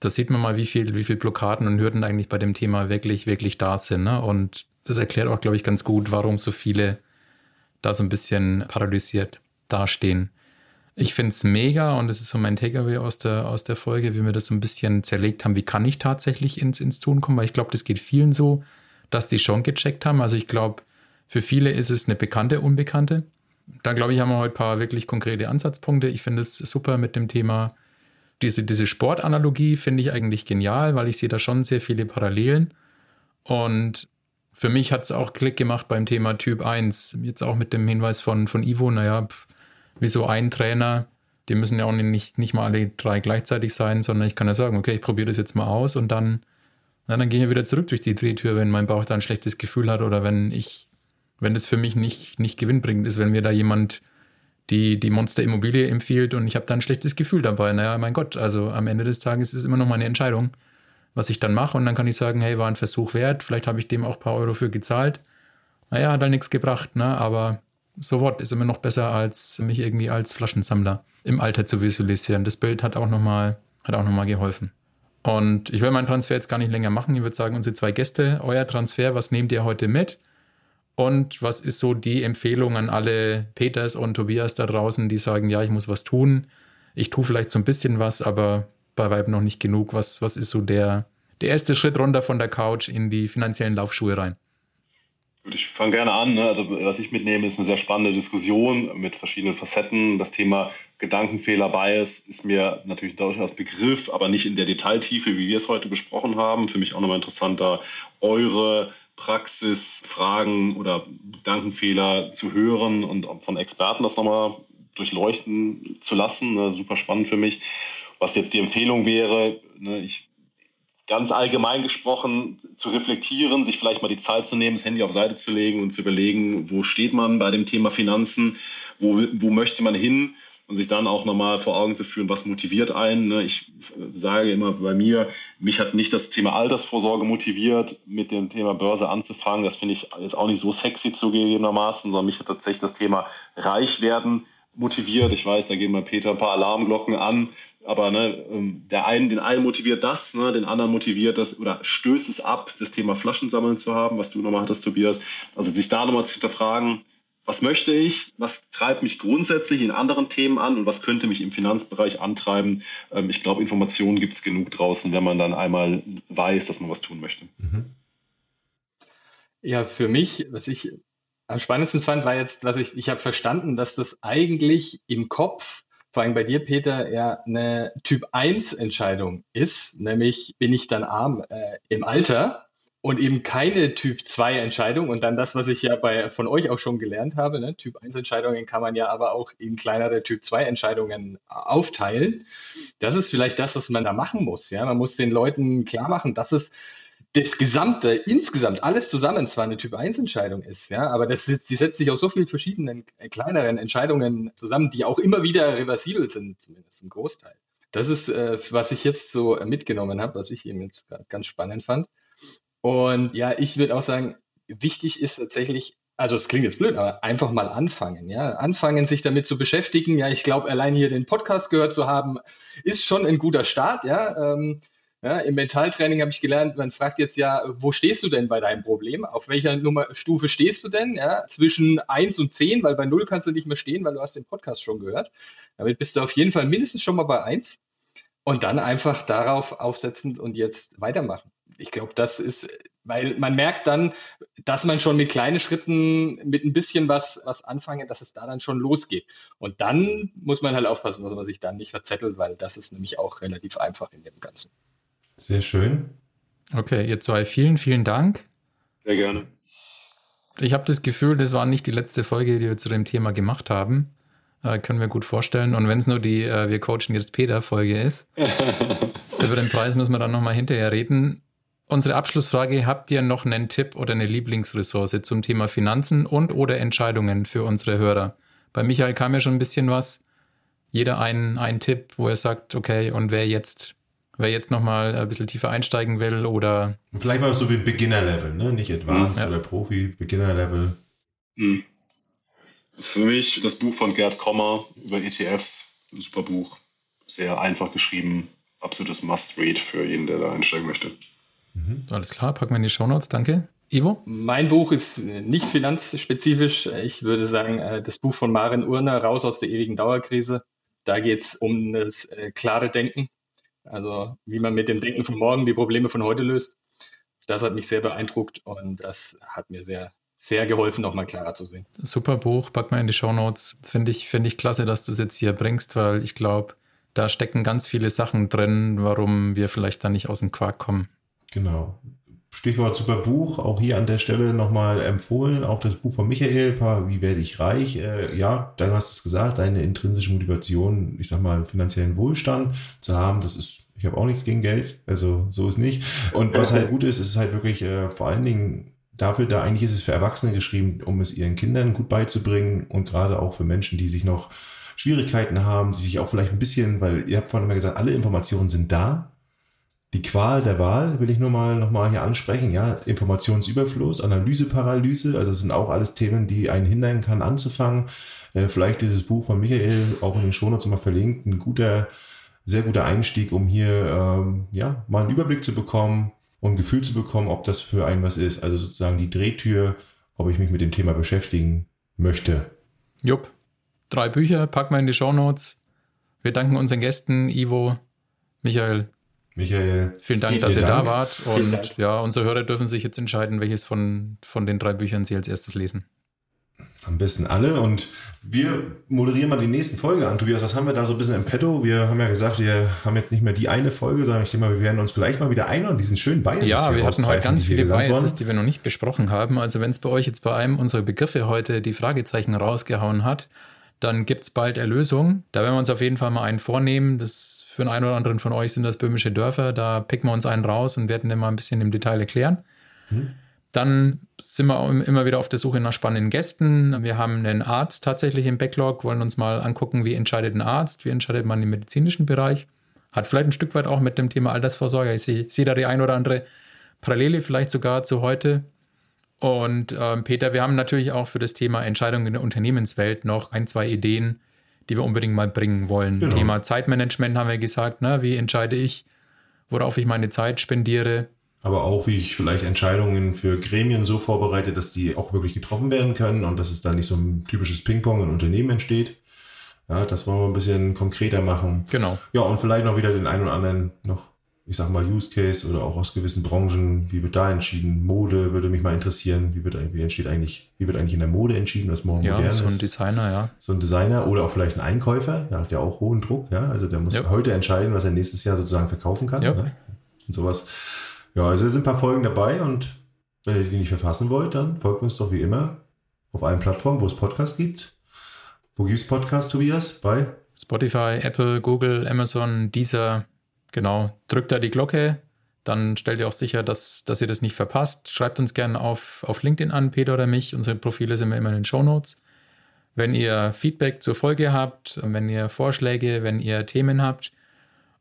da sieht man mal, wie viel, wie viel Blockaden und Hürden eigentlich bei dem Thema wirklich, wirklich da sind. Ne? Und das erklärt auch, glaube ich, ganz gut, warum so viele da so ein bisschen paralysiert dastehen. Ich finde es mega und das ist so mein Takeaway aus der, aus der Folge, wie wir das so ein bisschen zerlegt haben, wie kann ich tatsächlich ins, ins Tun kommen, weil ich glaube, das geht vielen so, dass die schon gecheckt haben. Also ich glaube, für viele ist es eine bekannte, unbekannte. Da glaube ich, haben wir heute ein paar wirklich konkrete Ansatzpunkte. Ich finde es super mit dem Thema. Diese, diese Sportanalogie finde ich eigentlich genial, weil ich sehe da schon sehr viele Parallelen. Und für mich hat es auch Klick gemacht beim Thema Typ 1. Jetzt auch mit dem Hinweis von, von Ivo, naja, pff, wieso ein Trainer Die müssen ja auch nicht, nicht mal alle drei gleichzeitig sein, sondern ich kann ja sagen, okay, ich probiere das jetzt mal aus und dann, na, dann gehe ich wieder zurück durch die Drehtür, wenn mein Bauch da ein schlechtes Gefühl hat oder wenn ich, wenn das für mich nicht, nicht gewinnbringend ist, wenn mir da jemand die, die Monster-Immobilie empfiehlt und ich habe da ein schlechtes Gefühl dabei. Naja, mein Gott, also am Ende des Tages ist es immer noch meine Entscheidung, was ich dann mache und dann kann ich sagen, hey, war ein Versuch wert, vielleicht habe ich dem auch ein paar Euro für gezahlt. Naja, hat halt nichts gebracht, ne? aber so what ist immer noch besser, als mich irgendwie als Flaschensammler im Alter zu visualisieren. Das Bild hat auch nochmal, hat geholfen. Und ich will meinen Transfer jetzt gar nicht länger machen. Ich würde sagen, unsere zwei Gäste, euer Transfer, was nehmt ihr heute mit? Und was ist so die Empfehlung an alle Peters und Tobias da draußen, die sagen, ja, ich muss was tun. Ich tue vielleicht so ein bisschen was, aber bei Weib noch nicht genug. Was, was ist so der, der erste Schritt runter von der Couch in die finanziellen Laufschuhe rein? Ich fange gerne an. Ne? Also was ich mitnehme, ist eine sehr spannende Diskussion mit verschiedenen Facetten. Das Thema Gedankenfehler, Bias ist mir natürlich durchaus Begriff, aber nicht in der Detailtiefe, wie wir es heute besprochen haben. Für mich auch nochmal interessanter, eure Praxisfragen oder Gedankenfehler zu hören und von Experten das nochmal durchleuchten zu lassen. Ne? Super spannend für mich. Was jetzt die Empfehlung wäre, ne? ich ganz allgemein gesprochen zu reflektieren, sich vielleicht mal die Zeit zu nehmen, das Handy auf Seite zu legen und zu überlegen, wo steht man bei dem Thema Finanzen, wo, wo möchte man hin und sich dann auch nochmal vor Augen zu führen, was motiviert einen. Ne? Ich sage immer bei mir, mich hat nicht das Thema Altersvorsorge motiviert, mit dem Thema Börse anzufangen. Das finde ich jetzt auch nicht so sexy zugegebenermaßen, sondern mich hat tatsächlich das Thema Reich werden motiviert. Ich weiß, da gehen bei Peter ein paar Alarmglocken an, aber ne, ähm, der einen, den einen motiviert das, ne, den anderen motiviert das oder stößt es ab, das Thema Flaschensammeln zu haben, was du nochmal hattest, Tobias. Also sich da nochmal zu hinterfragen, was möchte ich, was treibt mich grundsätzlich in anderen Themen an und was könnte mich im Finanzbereich antreiben. Ähm, ich glaube, Informationen gibt es genug draußen, wenn man dann einmal weiß, dass man was tun möchte. Mhm. Ja, für mich, was ich am spannendsten fand, war jetzt, dass ich, ich habe verstanden, dass das eigentlich im Kopf vor allem bei dir, Peter, ja eine Typ 1 Entscheidung ist, nämlich bin ich dann arm äh, im Alter und eben keine Typ 2 Entscheidung und dann das, was ich ja bei von euch auch schon gelernt habe, ne? Typ 1 Entscheidungen kann man ja aber auch in kleinere Typ 2 Entscheidungen aufteilen. Das ist vielleicht das, was man da machen muss, ja? Man muss den Leuten klar machen, dass es das Gesamte, insgesamt, alles zusammen zwar eine Typ-1-Entscheidung ist, ja, aber das, die setzt sich aus so vielen verschiedenen äh, kleineren Entscheidungen zusammen, die auch immer wieder reversibel sind, zumindest im Großteil. Das ist, äh, was ich jetzt so mitgenommen habe, was ich eben jetzt ganz spannend fand. Und ja, ich würde auch sagen, wichtig ist tatsächlich, also es klingt jetzt blöd, aber einfach mal anfangen, ja. Anfangen, sich damit zu beschäftigen. Ja, ich glaube, allein hier den Podcast gehört zu haben, ist schon ein guter Start, ja. Ähm, ja, Im Mentaltraining habe ich gelernt, man fragt jetzt ja, wo stehst du denn bei deinem Problem? Auf welcher Nummer, Stufe stehst du denn? Ja, zwischen 1 und 10, weil bei 0 kannst du nicht mehr stehen, weil du hast den Podcast schon gehört. Damit bist du auf jeden Fall mindestens schon mal bei 1 und dann einfach darauf aufsetzen und jetzt weitermachen. Ich glaube, das ist, weil man merkt dann, dass man schon mit kleinen Schritten, mit ein bisschen was, was anfangen, dass es da dann schon losgeht. Und dann muss man halt aufpassen, dass man sich dann nicht verzettelt, weil das ist nämlich auch relativ einfach in dem Ganzen. Sehr schön. Okay, ihr zwei, vielen, vielen Dank. Sehr gerne. Ich habe das Gefühl, das war nicht die letzte Folge, die wir zu dem Thema gemacht haben. Äh, können wir gut vorstellen. Und wenn es nur die äh, Wir coachen jetzt Peter-Folge ist, über den Preis müssen wir dann nochmal hinterher reden. Unsere Abschlussfrage, habt ihr noch einen Tipp oder eine Lieblingsressource zum Thema Finanzen und oder Entscheidungen für unsere Hörer? Bei Michael kam ja schon ein bisschen was. Jeder einen, einen Tipp, wo er sagt, okay, und wer jetzt Wer jetzt nochmal ein bisschen tiefer einsteigen will oder. Vielleicht mal so wie Beginner-Level, ne? Nicht Advanced ja. oder Profi, Beginner-Level. Hm. Für mich das Buch von Gerd Kommer über ETFs, ein super Buch. Sehr einfach geschrieben, absolutes Must-Read für jeden, der da einsteigen möchte. Mhm. Alles klar, packen wir in die Shownotes, danke. Ivo? Mein Buch ist nicht finanzspezifisch. Ich würde sagen, äh, das Buch von Maren Urner, Raus aus der ewigen Dauerkrise. Da geht es um das äh, klare Denken also wie man mit dem Denken von morgen die Probleme von heute löst. Das hat mich sehr beeindruckt und das hat mir sehr, sehr geholfen, nochmal klarer zu sehen. Super Buch, pack mal in die Show Notes. Finde ich, finde ich klasse, dass du es jetzt hier bringst, weil ich glaube, da stecken ganz viele Sachen drin, warum wir vielleicht da nicht aus dem Quark kommen. Genau. Stichwort super Buch, auch hier an der Stelle nochmal empfohlen, auch das Buch von Michael, Wie werde ich reich? Äh, ja, du hast es gesagt, deine intrinsische Motivation, ich sag mal, finanziellen Wohlstand zu haben, das ist, ich habe auch nichts gegen Geld, also so ist nicht. Und was halt gut ist, ist halt wirklich äh, vor allen Dingen dafür da, eigentlich ist es für Erwachsene geschrieben, um es ihren Kindern gut beizubringen und gerade auch für Menschen, die sich noch Schwierigkeiten haben, die sich auch vielleicht ein bisschen, weil ihr habt vorhin immer gesagt, alle Informationen sind da, die Qual der Wahl will ich nur mal noch mal hier ansprechen. Ja, Informationsüberfluss, Analyseparalyse, also es sind auch alles Themen, die einen hindern kann anzufangen. Äh, vielleicht dieses Buch von Michael auch in den Shownotes mal verlinkt, ein guter, sehr guter Einstieg, um hier ähm, ja mal einen Überblick zu bekommen und ein Gefühl zu bekommen, ob das für einen was ist. Also sozusagen die Drehtür, ob ich mich mit dem Thema beschäftigen möchte. Jupp. Drei Bücher, packen wir in die Shownotes. Wir danken unseren Gästen, Ivo, Michael, Michael. Vielen Dank, vielen, dass vielen ihr Dank. da wart. Und ja, unsere Hörer dürfen sich jetzt entscheiden, welches von, von den drei Büchern sie als erstes lesen. Am besten alle. Und wir moderieren mal die nächsten Folge an. Tobias, was haben wir da so ein bisschen im Petto? Wir haben ja gesagt, wir haben jetzt nicht mehr die eine Folge, sondern ich denke mal, wir werden uns vielleicht mal wieder ein und diesen schönen Biases Ja, wir hatten heute ganz viele Biases, die wir noch nicht besprochen haben. Also wenn es bei euch jetzt bei einem unserer Begriffe heute die Fragezeichen rausgehauen hat, dann gibt es bald Erlösung. Da werden wir uns auf jeden Fall mal einen vornehmen. Das für den einen oder anderen von euch sind das böhmische Dörfer. Da picken wir uns einen raus und werden den mal ein bisschen im Detail erklären. Mhm. Dann sind wir immer wieder auf der Suche nach spannenden Gästen. Wir haben einen Arzt tatsächlich im Backlog, wollen uns mal angucken, wie entscheidet ein Arzt, wie entscheidet man im medizinischen Bereich. Hat vielleicht ein Stück weit auch mit dem Thema Altersvorsorge. Ich sehe, sehe da die ein oder andere Parallele vielleicht sogar zu heute. Und ähm, Peter, wir haben natürlich auch für das Thema Entscheidungen in der Unternehmenswelt noch ein, zwei Ideen, die wir unbedingt mal bringen wollen. Genau. Thema Zeitmanagement haben wir gesagt, ne? wie entscheide ich, worauf ich meine Zeit spendiere. Aber auch, wie ich vielleicht Entscheidungen für Gremien so vorbereite, dass die auch wirklich getroffen werden können und dass es da nicht so ein typisches Ping-Pong in Unternehmen entsteht. Ja, das wollen wir ein bisschen konkreter machen. Genau. Ja, und vielleicht noch wieder den einen oder anderen noch ich sag mal, Use Case oder auch aus gewissen Branchen, wie wird da entschieden? Mode würde mich mal interessieren, wie wird, wie entsteht eigentlich, wie wird eigentlich in der Mode entschieden, was morgen ja, modern ist? Ja, so ein Designer, ja. So ein Designer oder auch vielleicht ein Einkäufer, der hat ja auch hohen Druck, ja, also der muss ja. heute entscheiden, was er nächstes Jahr sozusagen verkaufen kann. Ja. Ne? Und sowas. Ja, also es sind ein paar Folgen dabei und wenn ihr die nicht verfassen wollt, dann folgt uns doch wie immer auf allen Plattformen, wo es Podcasts gibt. Wo gibt es Podcasts, Tobias? Bei Spotify, Apple, Google, Amazon, Deezer, Genau, drückt da die Glocke, dann stellt ihr auch sicher, dass, dass ihr das nicht verpasst. Schreibt uns gerne auf, auf LinkedIn an, Peter oder mich. Unsere Profile sind immer in den Show Notes. Wenn ihr Feedback zur Folge habt, wenn ihr Vorschläge, wenn ihr Themen habt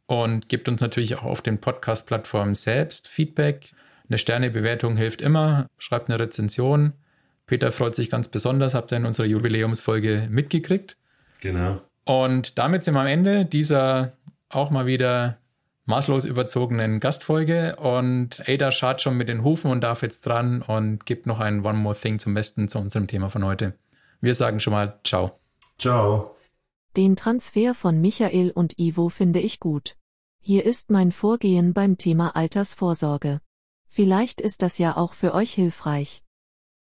und gebt uns natürlich auch auf den Podcast-Plattformen selbst Feedback. Eine Sternebewertung hilft immer. Schreibt eine Rezension. Peter freut sich ganz besonders, habt ihr in unserer Jubiläumsfolge mitgekriegt. Genau. Und damit sind wir am Ende dieser auch mal wieder maßlos überzogenen Gastfolge und Ada schart schon mit den Hufen und darf jetzt dran und gibt noch ein One More Thing zum Besten zu unserem Thema von heute. Wir sagen schon mal Ciao. Ciao. Den Transfer von Michael und Ivo finde ich gut. Hier ist mein Vorgehen beim Thema Altersvorsorge. Vielleicht ist das ja auch für euch hilfreich.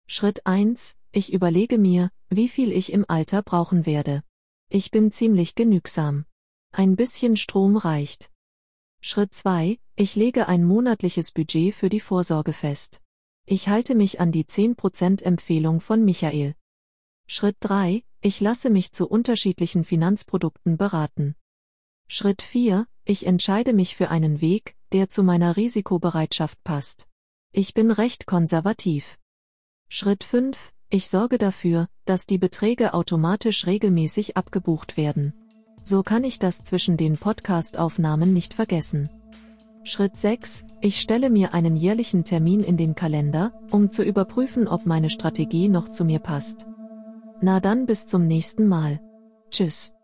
Schritt 1. Ich überlege mir, wie viel ich im Alter brauchen werde. Ich bin ziemlich genügsam. Ein bisschen Strom reicht. Schritt 2. Ich lege ein monatliches Budget für die Vorsorge fest. Ich halte mich an die 10% Empfehlung von Michael. Schritt 3. Ich lasse mich zu unterschiedlichen Finanzprodukten beraten. Schritt 4. Ich entscheide mich für einen Weg, der zu meiner Risikobereitschaft passt. Ich bin recht konservativ. Schritt 5. Ich sorge dafür, dass die Beträge automatisch regelmäßig abgebucht werden. So kann ich das zwischen den Podcast-Aufnahmen nicht vergessen. Schritt 6. Ich stelle mir einen jährlichen Termin in den Kalender, um zu überprüfen, ob meine Strategie noch zu mir passt. Na dann bis zum nächsten Mal. Tschüss.